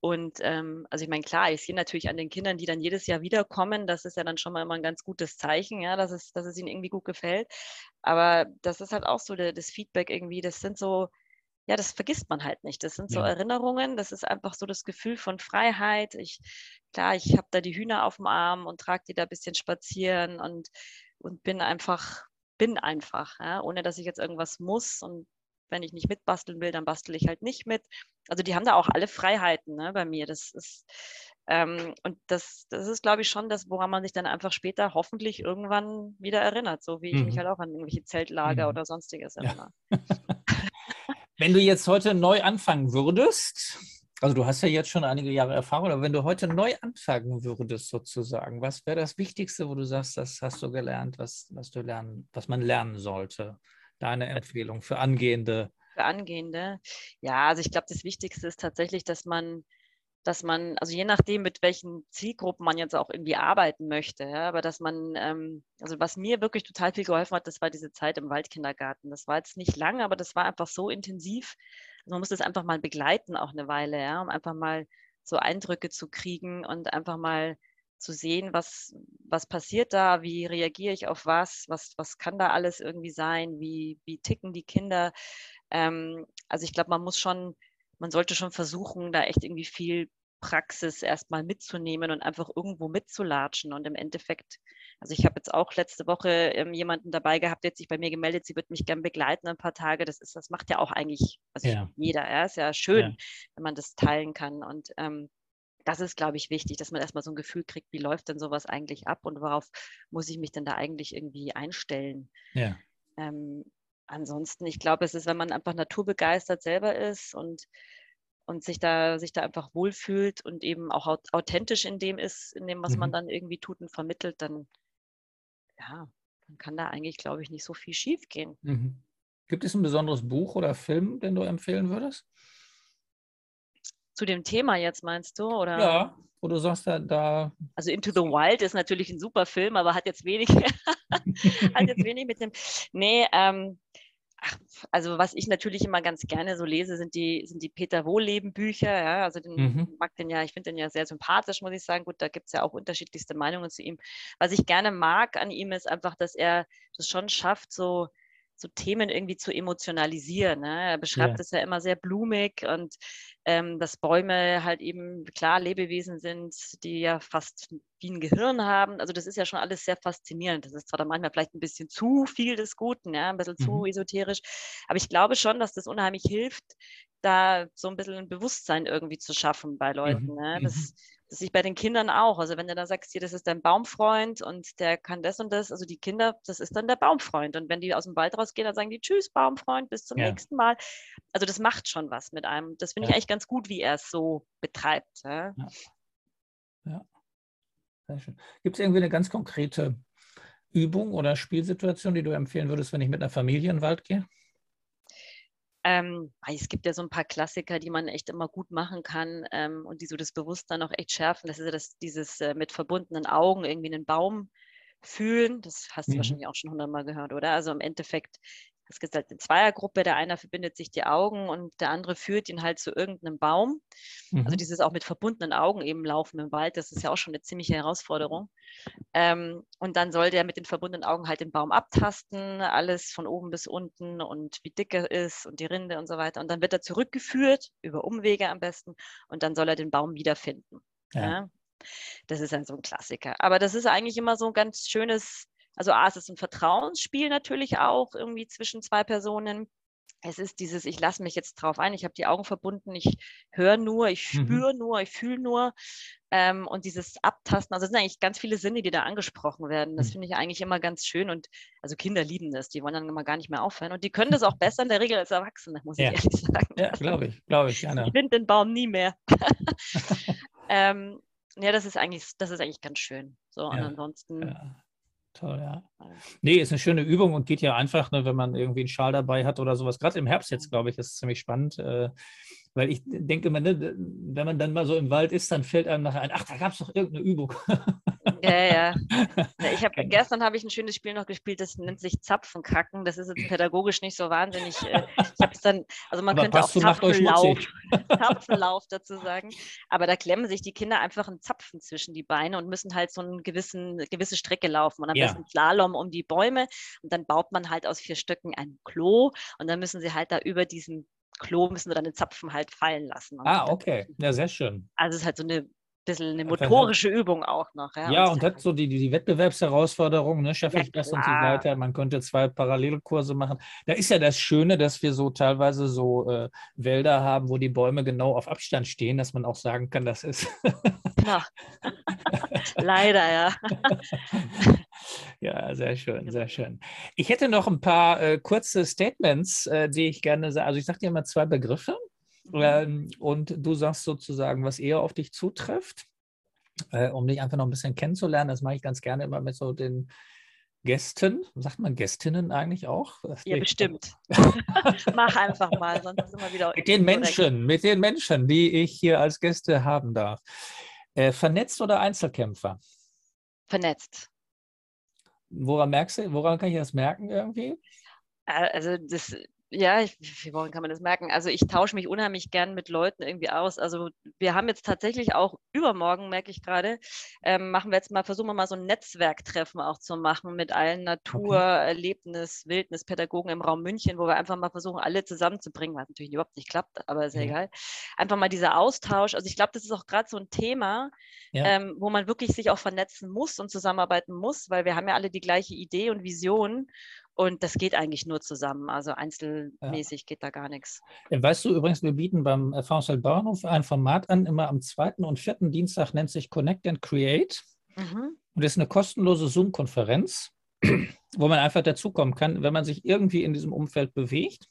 [SPEAKER 2] Und ähm, also ich meine, klar, ich sehe natürlich an den Kindern, die dann jedes Jahr wiederkommen, das ist ja dann schon mal immer ein ganz gutes Zeichen, ja, dass es, dass es ihnen irgendwie gut gefällt. Aber das ist halt auch so der, das Feedback irgendwie, das sind so, ja, das vergisst man halt nicht. Das sind so
[SPEAKER 1] Ja.
[SPEAKER 2] Erinnerungen, das ist einfach so das Gefühl von Freiheit. Ich, klar, ich habe da die Hühner auf dem Arm und trage die da ein bisschen spazieren und, und bin einfach, bin einfach, ja, ohne dass ich jetzt irgendwas muss. Und wenn ich nicht mitbasteln will, dann bastel ich halt nicht mit. Also die haben da auch alle Freiheiten ne, bei mir. Das ist, ähm, und das, das ist, glaube ich, schon das, woran man sich dann einfach später hoffentlich irgendwann wieder erinnert, so wie ich mich
[SPEAKER 1] Mhm.
[SPEAKER 2] halt auch an irgendwelche Zeltlager
[SPEAKER 1] Mhm.
[SPEAKER 2] oder sonstiges
[SPEAKER 1] Ja.
[SPEAKER 2] erinnere.
[SPEAKER 1] Wenn du jetzt heute neu anfangen würdest, also du hast ja jetzt schon einige Jahre Erfahrung, aber wenn du heute neu anfangen würdest sozusagen, was wäre das Wichtigste, wo du sagst, das hast du gelernt, was, was du lernen, was man lernen sollte? Deine Empfehlung für angehende.
[SPEAKER 2] Für Angehende. Ja, also ich glaube, das Wichtigste ist tatsächlich, dass man, dass man, also je nachdem, mit welchen Zielgruppen man jetzt auch irgendwie arbeiten möchte, ja, aber dass man, ähm, also was mir wirklich total viel geholfen hat, das war diese Zeit im Waldkindergarten. Das war jetzt nicht lang, aber das war einfach so intensiv. Man muss das einfach mal begleiten, auch eine Weile, ja, um einfach mal so Eindrücke zu kriegen und einfach mal zu sehen, was, was passiert da, wie reagiere ich auf was, was, was kann da alles irgendwie sein, wie, wie ticken die Kinder. Ähm, also ich glaube, man muss schon, man sollte schon versuchen, da echt irgendwie viel Praxis erstmal mitzunehmen und einfach irgendwo mitzulatschen. Und im Endeffekt, also ich habe jetzt auch letzte Woche ähm, jemanden dabei gehabt, der hat sich bei mir gemeldet, sie wird mich gern begleiten ein paar Tage. Das ist, das macht ja auch eigentlich also
[SPEAKER 1] Ja.
[SPEAKER 2] jeder. Ja, ist ja schön,
[SPEAKER 1] Ja.
[SPEAKER 2] wenn man das teilen kann. Und ähm, das ist, glaube ich, wichtig, dass man erstmal so ein Gefühl kriegt, wie läuft denn sowas eigentlich ab und worauf muss ich mich denn da eigentlich irgendwie einstellen.
[SPEAKER 1] Ja.
[SPEAKER 2] Ähm, ansonsten, ich glaube, es ist, wenn man einfach naturbegeistert selber ist und, und sich da, sich da einfach wohlfühlt und eben auch aut- authentisch in dem ist, in dem, was man
[SPEAKER 1] Mhm.
[SPEAKER 2] dann irgendwie tut und vermittelt, dann, ja, dann kann da eigentlich, glaube ich, nicht so viel schief gehen.
[SPEAKER 1] Mhm. Gibt es ein besonderes Buch oder Film, den du empfehlen würdest?
[SPEAKER 2] Zu dem Thema jetzt meinst du? Oder?
[SPEAKER 1] Ja, wo du sagst, da, da.
[SPEAKER 2] Also Into the Wild ist natürlich ein super Film, aber hat jetzt wenig, hat jetzt wenig mit dem. Nee, ähm, ach, also was ich natürlich immer ganz gerne so lese, sind die, sind die Peter Wohlleben-Bücher. Ja? Also den mhm. mag den ja, ich finde den ja sehr sympathisch, muss ich sagen. Gut, da gibt es ja auch unterschiedlichste Meinungen zu ihm. Was ich gerne mag an ihm ist einfach, dass er das schon schafft, so so Themen irgendwie zu emotionalisieren. Ne? Er beschreibt es ja. ja immer sehr blumig und ähm, dass Bäume halt eben klar Lebewesen sind, die ja fast wie ein Gehirn haben. Also das ist ja schon alles sehr faszinierend. Das ist zwar dann manchmal vielleicht ein bisschen zu viel des Guten, ja, ein bisschen mhm. zu esoterisch, aber ich glaube schon, dass das unheimlich hilft, da so ein bisschen ein Bewusstsein irgendwie zu schaffen bei Leuten. Mhm. Ne? Das, Das ist bei den Kindern auch. Also wenn du da sagst, hier, das ist dein Baumfreund und der kann das und das, also die Kinder, das ist dann der Baumfreund. Und wenn die aus dem Wald rausgehen, dann sagen die Tschüss, Baumfreund, bis zum ja. nächsten Mal. Also das macht schon was mit einem. Das finde ja. ich eigentlich ganz gut, wie er es so betreibt. Ja.
[SPEAKER 1] ja. Sehr schön. Gibt es irgendwie eine ganz konkrete Übung oder Spielsituation, die du empfehlen würdest, wenn ich mit einer Familie in den Wald gehe?
[SPEAKER 2] Ähm, es gibt ja so ein paar Klassiker, die man echt immer gut machen kann ähm, und die so das Bewusstsein auch echt schärfen. Das ist ja das, dieses äh, mit verbundenen Augen irgendwie einen Baum fühlen. Das hast du mhm. wahrscheinlich auch schon hundertmal gehört, oder? Also im Endeffekt es gibt halt eine Zweiergruppe, der eine verbindet sich die Augen und der andere führt ihn halt zu irgendeinem Baum. Also mhm. Also dieses auch mit verbundenen Augen eben laufen im Wald, das ist ja auch schon eine ziemliche Herausforderung. Ähm, und dann soll der mit den verbundenen Augen halt den Baum abtasten, alles von oben bis unten und wie dick er ist und die Rinde und so weiter. Und dann wird er zurückgeführt, über Umwege am besten, und dann soll er den Baum wiederfinden. Ja. ja? Das ist dann so ein Klassiker. Aber das ist eigentlich immer so ein ganz schönes also A, es ist ein Vertrauensspiel natürlich auch irgendwie zwischen zwei Personen. Es ist dieses, ich lasse mich jetzt drauf ein, ich habe die Augen verbunden, ich höre nur, ich mhm. spüre mhm. nur, ich fühle nur. Ähm, und dieses Abtasten, also es sind eigentlich ganz viele Sinne, die da angesprochen werden. Das mhm. finde ich eigentlich immer ganz schön. Und also Kinder lieben das, die wollen dann immer gar nicht mehr aufhören. Und die können das auch besser in der Regel als Erwachsene, muss ja. ich ehrlich sagen.
[SPEAKER 1] Ja, glaube ich, glaube ich, gerne.
[SPEAKER 2] Ich finde den Baum nie mehr. ähm, ja, das ist eigentlich, das ist eigentlich ganz schön. So, und ansonsten. Ja.
[SPEAKER 1] Toll, ja. Nee, ist eine schöne Übung und geht ja einfach, ne, wenn man irgendwie einen Schal dabei hat oder sowas. Gerade im Herbst jetzt, glaube ich, ist es ziemlich spannend. Äh, weil ich denke immer, ne, wenn man dann mal so im Wald ist, dann fällt einem nachher ein, ach, da gab es doch irgendeine Übung.
[SPEAKER 2] Ja, ja. Ich hab, gestern habe ich ein schönes Spiel noch gespielt, das nennt sich Zapfenkracken. Das ist jetzt pädagogisch nicht so wahnsinnig. Äh, ich habe es dann, also man Aber könnte auch Zapfenlauf, Zapfenlauf dazu sagen. Aber da klemmen sich die Kinder einfach einen Zapfen zwischen die Beine und müssen halt so eine gewissen, gewisse Strecke laufen. Und am ja. besten Slalom um die Bäume. Und dann baut man halt aus vier Stücken ein Klo. Und dann müssen sie halt da über diesen Klo müssen sie dann den Zapfen halt fallen lassen.
[SPEAKER 1] ah, okay. Ja, sehr schön.
[SPEAKER 2] Also es ist halt so eine bisschen eine motorische Übung auch noch.
[SPEAKER 1] Ja, ja und, hat so die, die Wettbewerbsherausforderung, ne, schaffe ja, ich das klar. und so weiter. Man könnte zwei Parallelkurse machen. Da ist ja das Schöne, dass wir so teilweise so äh, Wälder haben, wo die Bäume genau auf Abstand stehen, dass man auch sagen kann, das ist.
[SPEAKER 2] Leider, ja.
[SPEAKER 1] Ja, sehr schön, sehr schön. Ich hätte noch ein paar äh, kurze Statements, äh, die ich gerne sage. Also ich sage dir mal zwei Begriffe mhm. ähm, und du sagst sozusagen, was eher auf dich zutrifft, äh, um dich einfach noch ein bisschen kennenzulernen. Das mache ich ganz gerne immer mit so den Gästen. Sagt man Gästinnen eigentlich auch?
[SPEAKER 2] Ja, bestimmt. Mach einfach mal, sonst ist immer wieder.
[SPEAKER 1] Mit den Menschen, mit den Menschen, die ich hier als Gäste haben darf. Äh, vernetzt oder Einzelkämpfer?
[SPEAKER 2] Vernetzt.
[SPEAKER 1] Woran merkst du, woran kann ich das merken irgendwie?
[SPEAKER 2] Also das ja, ich, wie woran kann man das merken? Also ich tausche mich unheimlich gern mit Leuten irgendwie aus. Also wir haben jetzt tatsächlich auch übermorgen, merke ich gerade, ähm, machen wir jetzt mal, versuchen wir mal so ein Netzwerktreffen auch zu machen mit allen Natur-, okay. Erlebnis-, Wildnispädagogen im Raum München, wo wir einfach mal versuchen, alle zusammenzubringen, was natürlich überhaupt nicht klappt, aber ist ja egal. Einfach mal dieser Austausch. Also ich glaube, das ist auch gerade so ein Thema, ja. ähm, wo man wirklich sich auch vernetzen muss und zusammenarbeiten muss, weil wir haben ja alle die gleiche Idee und Vision. Und das geht eigentlich nur zusammen. Also einzelmäßig ja. geht da gar nichts.
[SPEAKER 1] Weißt du übrigens, wir bieten beim VSL Bahnhof ein Format an, immer am zweiten und vierten Dienstag nennt sich Connect and Create. Mhm. Und das ist eine kostenlose Zoom-Konferenz, wo man einfach dazukommen kann, wenn man sich irgendwie in diesem Umfeld bewegt.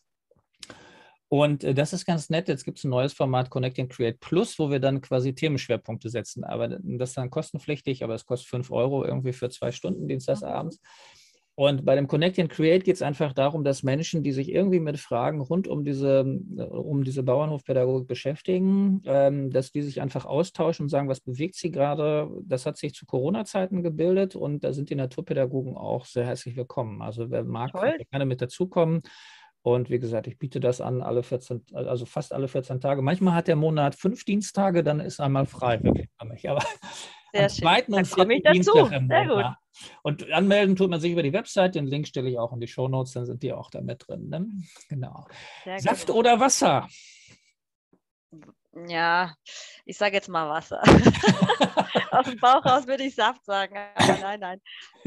[SPEAKER 1] Und äh, das ist ganz nett. Jetzt gibt es ein neues Format Connect and Create Plus, wo wir dann quasi Themenschwerpunkte setzen. Aber das ist dann kostenpflichtig, aber es kostet 5 Euro irgendwie für zwei Stunden dienstagsabends. Mhm. Und bei dem Connect and Create geht es einfach darum, dass Menschen, die sich irgendwie mit Fragen rund um diese, um diese Bauernhofpädagogik beschäftigen, ähm, dass die sich einfach austauschen und sagen, was bewegt sie gerade. Das hat sich zu Corona-Zeiten gebildet und da sind die Naturpädagogen auch sehr herzlich willkommen. Also wer mag, kann gerne mit dazukommen. Und wie gesagt, ich biete das an alle 14, also fast alle 14 Tage. Manchmal hat der Monat fünf Dienstage, dann ist einmal frei wirklich. Aber
[SPEAKER 2] Sehr am zweiten und vierten Dienstag
[SPEAKER 1] im Sehr gut. Und anmelden tut man sich über die Website. Den Link stelle ich auch in die Show Notes, dann sind die auch da mit drin. Ne? Genau. Sehr Saft gut. oder Wasser?
[SPEAKER 2] Ja, ich sage jetzt mal Wasser. Aus dem Bauch raus würde ich Saft sagen, aber nein, nein,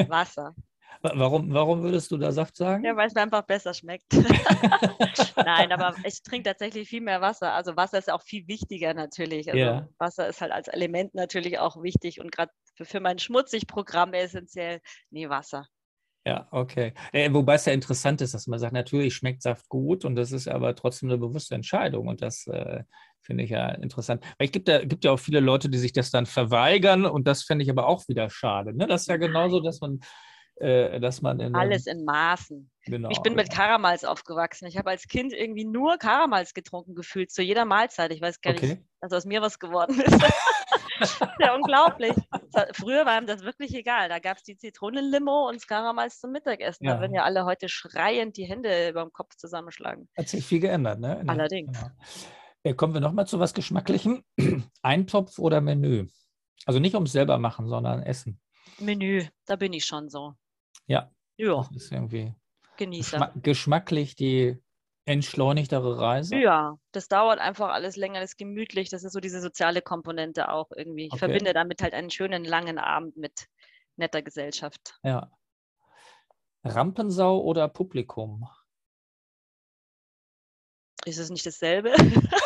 [SPEAKER 2] Wasser.
[SPEAKER 1] Warum, warum würdest du da Saft sagen?
[SPEAKER 2] Ja, weil es mir einfach besser schmeckt. Nein, aber ich trinke tatsächlich viel mehr Wasser. Also Wasser ist auch viel wichtiger natürlich. Also yeah. Wasser ist halt als Element natürlich auch wichtig und gerade für, für mein Schmutzig-Programm essentiell. Nee, Wasser.
[SPEAKER 1] Ja, okay. Äh, wobei es ja interessant ist, dass man sagt, natürlich schmeckt Saft gut und das ist aber trotzdem eine bewusste Entscheidung und das äh, finde ich ja interessant. Weil es gibt ja, gibt ja auch viele Leute, die sich das dann verweigern und das finde ich aber auch wieder schade. Ne? Das ist ja genauso, dass man äh, dass man in
[SPEAKER 2] alles in Maßen. Genau, ich bin mit Karamals aufgewachsen. Ich habe als Kind irgendwie nur Karamals getrunken gefühlt zu jeder Mahlzeit. Ich weiß gar okay. nicht, dass aus mir was geworden ist. ja, unglaublich. Früher war ihm das wirklich egal. Da gab es die Zitronenlimo und das Karamals zum Mittagessen. Ja. Da würden ja alle heute schreiend die Hände über dem Kopf zusammenschlagen.
[SPEAKER 1] Hat sich viel geändert, ne?
[SPEAKER 2] Allerdings. Genau.
[SPEAKER 1] Ja, kommen wir nochmal zu was Geschmacklichem. Eintopf oder Menü? Also nicht ums selber machen, sondern Essen.
[SPEAKER 2] Menü, da bin ich schon so.
[SPEAKER 1] Ja.
[SPEAKER 2] Ja.
[SPEAKER 1] Das ist irgendwie
[SPEAKER 2] Genießer.
[SPEAKER 1] Geschmack, geschmacklich die entschleunigtere Reise.
[SPEAKER 2] Ja, das dauert einfach alles länger, das ist gemütlich, das ist so diese soziale Komponente auch irgendwie. Ich okay. verbinde damit halt einen schönen langen Abend mit netter Gesellschaft.
[SPEAKER 1] Ja. Rampensau oder Publikum?
[SPEAKER 2] Ist es nicht dasselbe?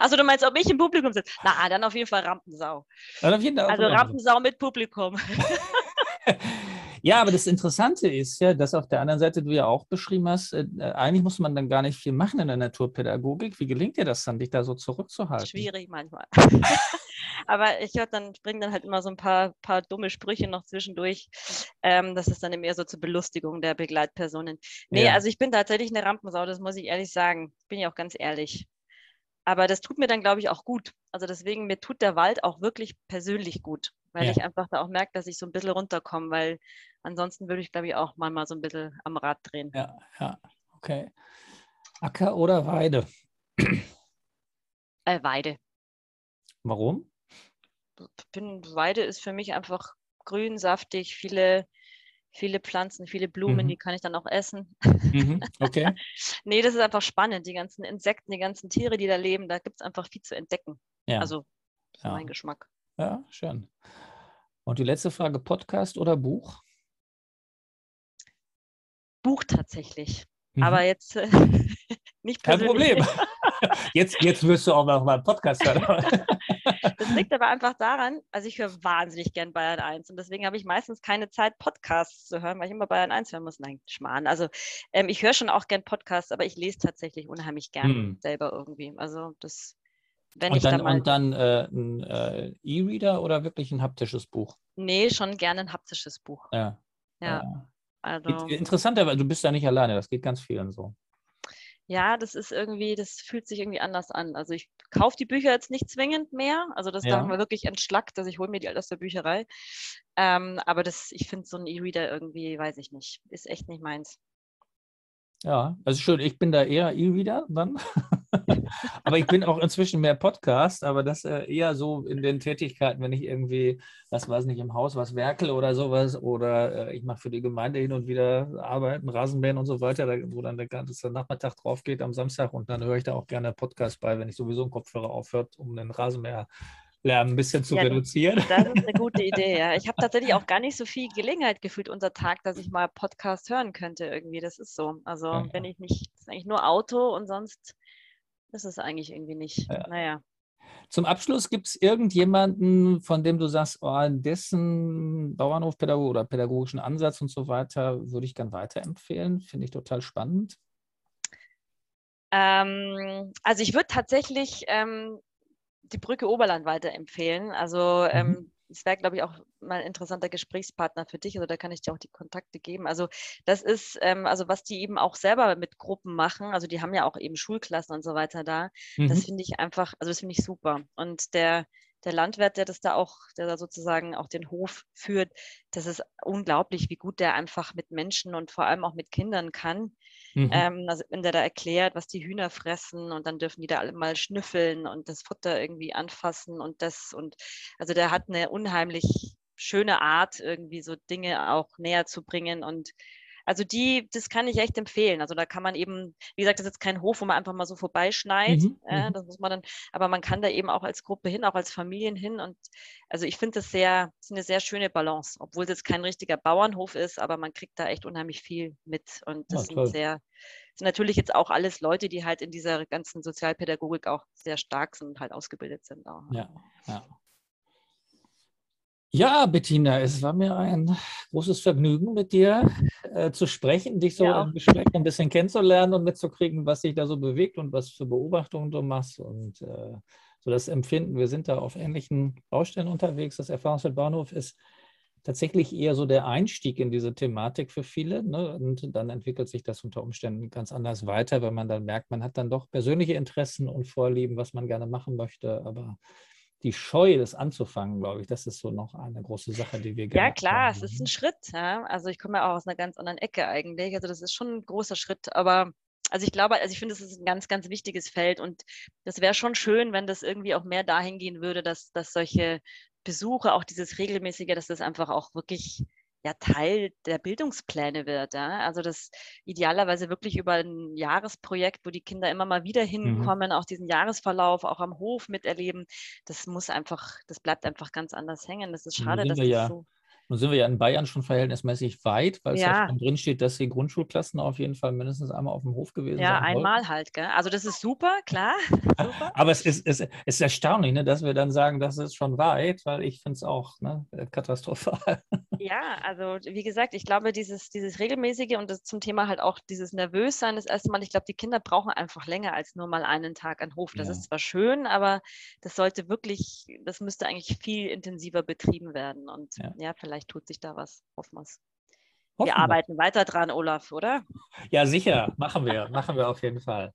[SPEAKER 2] Also du meinst, ob ich im Publikum sitze? Na, dann auf jeden Fall Rampensau. Dann auf jeden Fall also Rampensau mit Publikum.
[SPEAKER 1] Ja, aber das Interessante ist ja, dass auf der anderen Seite du ja auch beschrieben hast, äh, eigentlich muss man dann gar nicht viel machen in der Naturpädagogik. Wie gelingt dir das dann, dich da so zurückzuhalten?
[SPEAKER 2] Schwierig manchmal. aber ich dann, bringe dann halt immer so ein paar, paar dumme Sprüche noch zwischendurch. Ähm, das ist dann eher so zur Belustigung der Begleitpersonen. Nee, ja. also ich bin tatsächlich eine Rampensau, das muss ich ehrlich sagen. Bin ich auch ganz ehrlich. Aber das tut mir dann, glaube ich, auch gut. Also deswegen, mir tut der Wald auch wirklich persönlich gut, weil ja. ich einfach da auch merke, dass ich so ein bisschen runterkomme, weil ansonsten würde ich, glaube ich, auch mal so ein bisschen am Rad drehen.
[SPEAKER 1] Ja, ja, okay. Acker oder Weide?
[SPEAKER 2] Äh, Weide.
[SPEAKER 1] Warum?
[SPEAKER 2] Bin, Weide ist für mich einfach grün, saftig, viele viele Pflanzen, viele Blumen, mhm. die kann ich dann auch essen.
[SPEAKER 1] Mhm. Okay.
[SPEAKER 2] nee, das ist einfach spannend. Die ganzen Insekten, die ganzen Tiere, die da leben, da gibt es einfach viel zu entdecken. Ja. Also, ja. mein Geschmack.
[SPEAKER 1] Ja, schön. Und die letzte Frage: Podcast oder Buch?
[SPEAKER 2] Buch tatsächlich. Mhm. Aber jetzt äh, nicht
[SPEAKER 1] Kein Problem. Jetzt, jetzt wirst du auch noch mal einen Podcast hören.
[SPEAKER 2] Das liegt aber einfach daran, also ich höre wahnsinnig gern Bayern 1 und deswegen habe ich meistens keine Zeit, Podcasts zu hören, weil ich immer Bayern 1 hören muss. Nein, Schmarrn. Also ähm, ich höre schon auch gern Podcasts, aber ich lese tatsächlich unheimlich gern hm. selber irgendwie. Also das, wenn
[SPEAKER 1] und
[SPEAKER 2] ich
[SPEAKER 1] dann,
[SPEAKER 2] da mal...
[SPEAKER 1] Und dann äh, ein äh, E-Reader oder wirklich ein haptisches Buch?
[SPEAKER 2] Nee, schon gerne ein haptisches Buch.
[SPEAKER 1] Ja.
[SPEAKER 2] Ja.
[SPEAKER 1] ja. Also, Interessant, aber du bist ja nicht alleine, das geht ganz vielen so
[SPEAKER 2] ja, das ist irgendwie, das fühlt sich irgendwie anders an. Also ich kaufe die Bücher jetzt nicht zwingend mehr. Also das ja. haben wir wirklich entschlackt, dass ich hole mir die aus der Bücherei. Ähm, aber das, ich finde so ein E-Reader irgendwie, weiß ich nicht, ist echt nicht meins.
[SPEAKER 1] Ja, also schön. Ich bin da eher E-Reader dann. aber ich bin auch inzwischen mehr Podcast, aber das äh, eher so in den Tätigkeiten, wenn ich irgendwie, was weiß nicht, im Haus was werkel oder sowas oder äh, ich mache für die Gemeinde hin und wieder Arbeiten, Rasenmähen und so weiter, da, wo dann der ganze Nachmittag drauf geht am Samstag und dann höre ich da auch gerne Podcast bei, wenn ich sowieso einen Kopfhörer aufhört, um den Rasenmäher Lärm ein bisschen zu ja, reduzieren.
[SPEAKER 2] Das ist eine gute Idee, ja. Ich habe tatsächlich auch gar nicht so viel Gelegenheit gefühlt unser Tag, dass ich mal Podcast hören könnte irgendwie. Das ist so. Also ja. wenn ich nicht, das ist eigentlich nur Auto und sonst ist es eigentlich irgendwie nicht. Ja. Naja.
[SPEAKER 1] Zum Abschluss gibt es irgendjemanden, von dem du sagst, oh, dessen Bauernhofpädagog oder pädagogischen Ansatz und so weiter würde ich gern weiterempfehlen. Finde ich total spannend.
[SPEAKER 2] Ähm, also ich würde tatsächlich ähm, die Brücke Oberland weiterempfehlen. Also mhm. ähm, es wäre, glaube ich, auch mal ein interessanter Gesprächspartner für dich. Also da kann ich dir auch die Kontakte geben. Also das ist, ähm, also was die eben auch selber mit Gruppen machen, also die haben ja auch eben Schulklassen und so weiter da. Mhm. Das finde ich einfach, also das finde ich super. Und der, der Landwirt, der das da auch, der da sozusagen auch den Hof führt, das ist unglaublich, wie gut der einfach mit Menschen und vor allem auch mit Kindern kann. Mhm. Ähm, also wenn der da erklärt, was die Hühner fressen und dann dürfen die da alle mal schnüffeln und das Futter irgendwie anfassen und das und also der hat eine unheimlich schöne Art, irgendwie so Dinge auch näher zu bringen und also die, das kann ich echt empfehlen. Also da kann man eben, wie gesagt, das ist jetzt kein Hof, wo man einfach mal so vorbeischneit. Mhm, äh, das muss man dann, aber man kann da eben auch als Gruppe hin, auch als Familien hin. Und also ich finde das sehr, das ist eine sehr schöne Balance, obwohl es jetzt kein richtiger Bauernhof ist, aber man kriegt da echt unheimlich viel mit. Und das ja, sind sehr, sind natürlich jetzt auch alles Leute, die halt in dieser ganzen Sozialpädagogik auch sehr stark sind und halt ausgebildet sind. Auch.
[SPEAKER 1] Ja, ja. Ja, Bettina, es war mir ein großes Vergnügen, mit dir äh, zu sprechen, dich so ja. im Gespräch ein bisschen kennenzulernen und mitzukriegen, was dich da so bewegt und was für Beobachtungen du machst und äh, so das Empfinden. Wir sind da auf ähnlichen Baustellen unterwegs. Das Erfahrungsfeld Bahnhof ist tatsächlich eher so der Einstieg in diese Thematik für viele. Ne? Und dann entwickelt sich das unter Umständen ganz anders weiter, weil man dann merkt, man hat dann doch persönliche Interessen und Vorlieben, was man gerne machen möchte. Aber die Scheu, das anzufangen, glaube ich, das ist so noch eine große Sache, die wir
[SPEAKER 2] gerne. Ja, klar, haben. es ist ein Schritt. Ja? Also ich komme ja auch aus einer ganz anderen Ecke eigentlich. Also das ist schon ein großer Schritt, aber also ich glaube, also ich finde, es ist ein ganz, ganz wichtiges Feld und das wäre schon schön, wenn das irgendwie auch mehr dahin gehen würde, dass, dass solche Besuche, auch dieses regelmäßige, dass das einfach auch wirklich ja Teil der Bildungspläne wird. Ja? Also das idealerweise wirklich über ein Jahresprojekt, wo die Kinder immer mal wieder mhm. hinkommen, mhm. auch diesen Jahresverlauf auch am Hof miterleben. Das muss einfach, das bleibt einfach ganz anders hängen. Das ist schade, dass das
[SPEAKER 1] ja,
[SPEAKER 2] so
[SPEAKER 1] nun sind wir ja in Bayern schon verhältnismäßig weit, weil es ja, ja schon drin steht, dass die Grundschulklassen auf jeden Fall mindestens einmal auf dem Hof gewesen
[SPEAKER 2] sind. Ja, einmal halt, gell? Also das ist super, klar.
[SPEAKER 1] super. Aber es ist, es ist erstaunlich, ne, dass wir dann sagen, das ist schon weit, weil ich finde es auch ne, katastrophal.
[SPEAKER 2] Ja, also wie gesagt, ich glaube, dieses, dieses regelmäßige und das zum Thema halt auch dieses Nervössein, das erste Mal, ich glaube, die Kinder brauchen einfach länger als nur mal einen Tag an Hof. Das ja. ist zwar schön, aber das sollte wirklich, das müsste eigentlich viel intensiver betrieben werden. Und ja, ja vielleicht vielleicht tut sich da was. Hoffen wir es. Wir arbeiten weiter dran, Olaf, oder?
[SPEAKER 1] Ja, sicher. Machen wir. machen wir auf jeden Fall.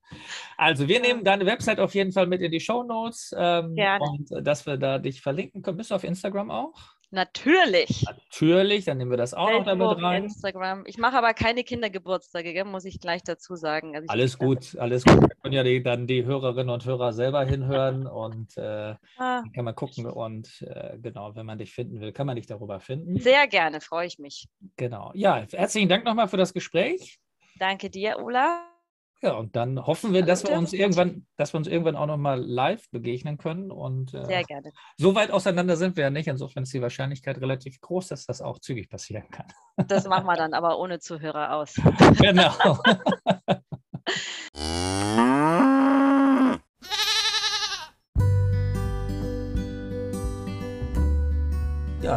[SPEAKER 1] Also, wir nehmen deine Website auf jeden Fall mit in die Show Notes. Ähm. Und äh, dass wir da dich verlinken können. Bist du auf Instagram auch?
[SPEAKER 2] Natürlich.
[SPEAKER 1] Natürlich, dann nehmen wir das auch Facebook, noch damit rein.
[SPEAKER 2] Instagram. Ich mache aber keine Kindergeburtstage, muss ich gleich dazu sagen.
[SPEAKER 1] Also alles gut, alles gut. Da können ja die, dann die Hörerinnen und Hörer selber hinhören und äh, ah. kann man gucken. Und äh, genau, wenn man dich finden will, kann man dich darüber finden.
[SPEAKER 2] Sehr gerne, freue ich mich.
[SPEAKER 1] Genau. Ja, herzlichen Dank nochmal für das Gespräch.
[SPEAKER 2] Danke dir, Ulla.
[SPEAKER 1] Ja, und dann hoffen wir, dass wir uns irgendwann, dass wir uns irgendwann auch nochmal live begegnen können. Und
[SPEAKER 2] äh, Sehr gerne.
[SPEAKER 1] so weit auseinander sind wir ja nicht. Insofern ist die Wahrscheinlichkeit relativ groß, dass das auch zügig passieren kann.
[SPEAKER 2] Das machen wir dann aber ohne Zuhörer aus.
[SPEAKER 1] genau.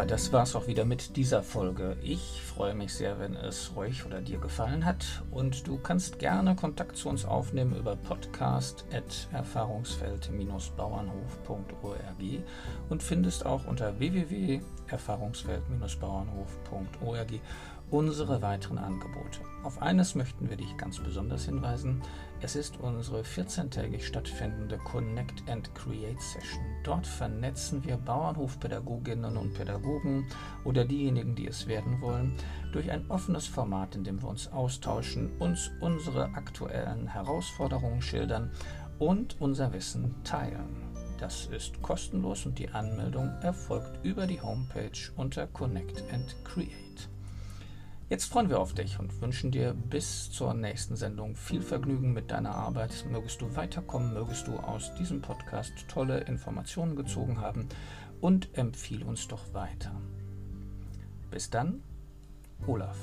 [SPEAKER 1] Das war's auch wieder mit dieser Folge. Ich freue mich sehr, wenn es euch oder dir gefallen hat und du kannst gerne Kontakt zu uns aufnehmen über podcast@erfahrungsfeld-bauernhof.org und findest auch unter www.erfahrungsfeld-bauernhof.org unsere weiteren Angebote. Auf eines möchten wir dich ganz besonders hinweisen. Es ist unsere 14-tägig stattfindende Connect and Create Session. Dort vernetzen wir Bauernhofpädagoginnen und Pädagogen oder diejenigen, die es werden wollen, durch ein offenes Format, in dem wir uns austauschen, uns unsere aktuellen Herausforderungen schildern und unser Wissen teilen. Das ist kostenlos und die Anmeldung erfolgt über die Homepage unter Connect and Create. Jetzt freuen wir auf dich und wünschen dir bis zur nächsten Sendung viel Vergnügen mit deiner Arbeit. Mögest du weiterkommen, mögest du aus diesem Podcast tolle Informationen gezogen haben und empfiehl uns doch weiter. Bis dann, Olaf.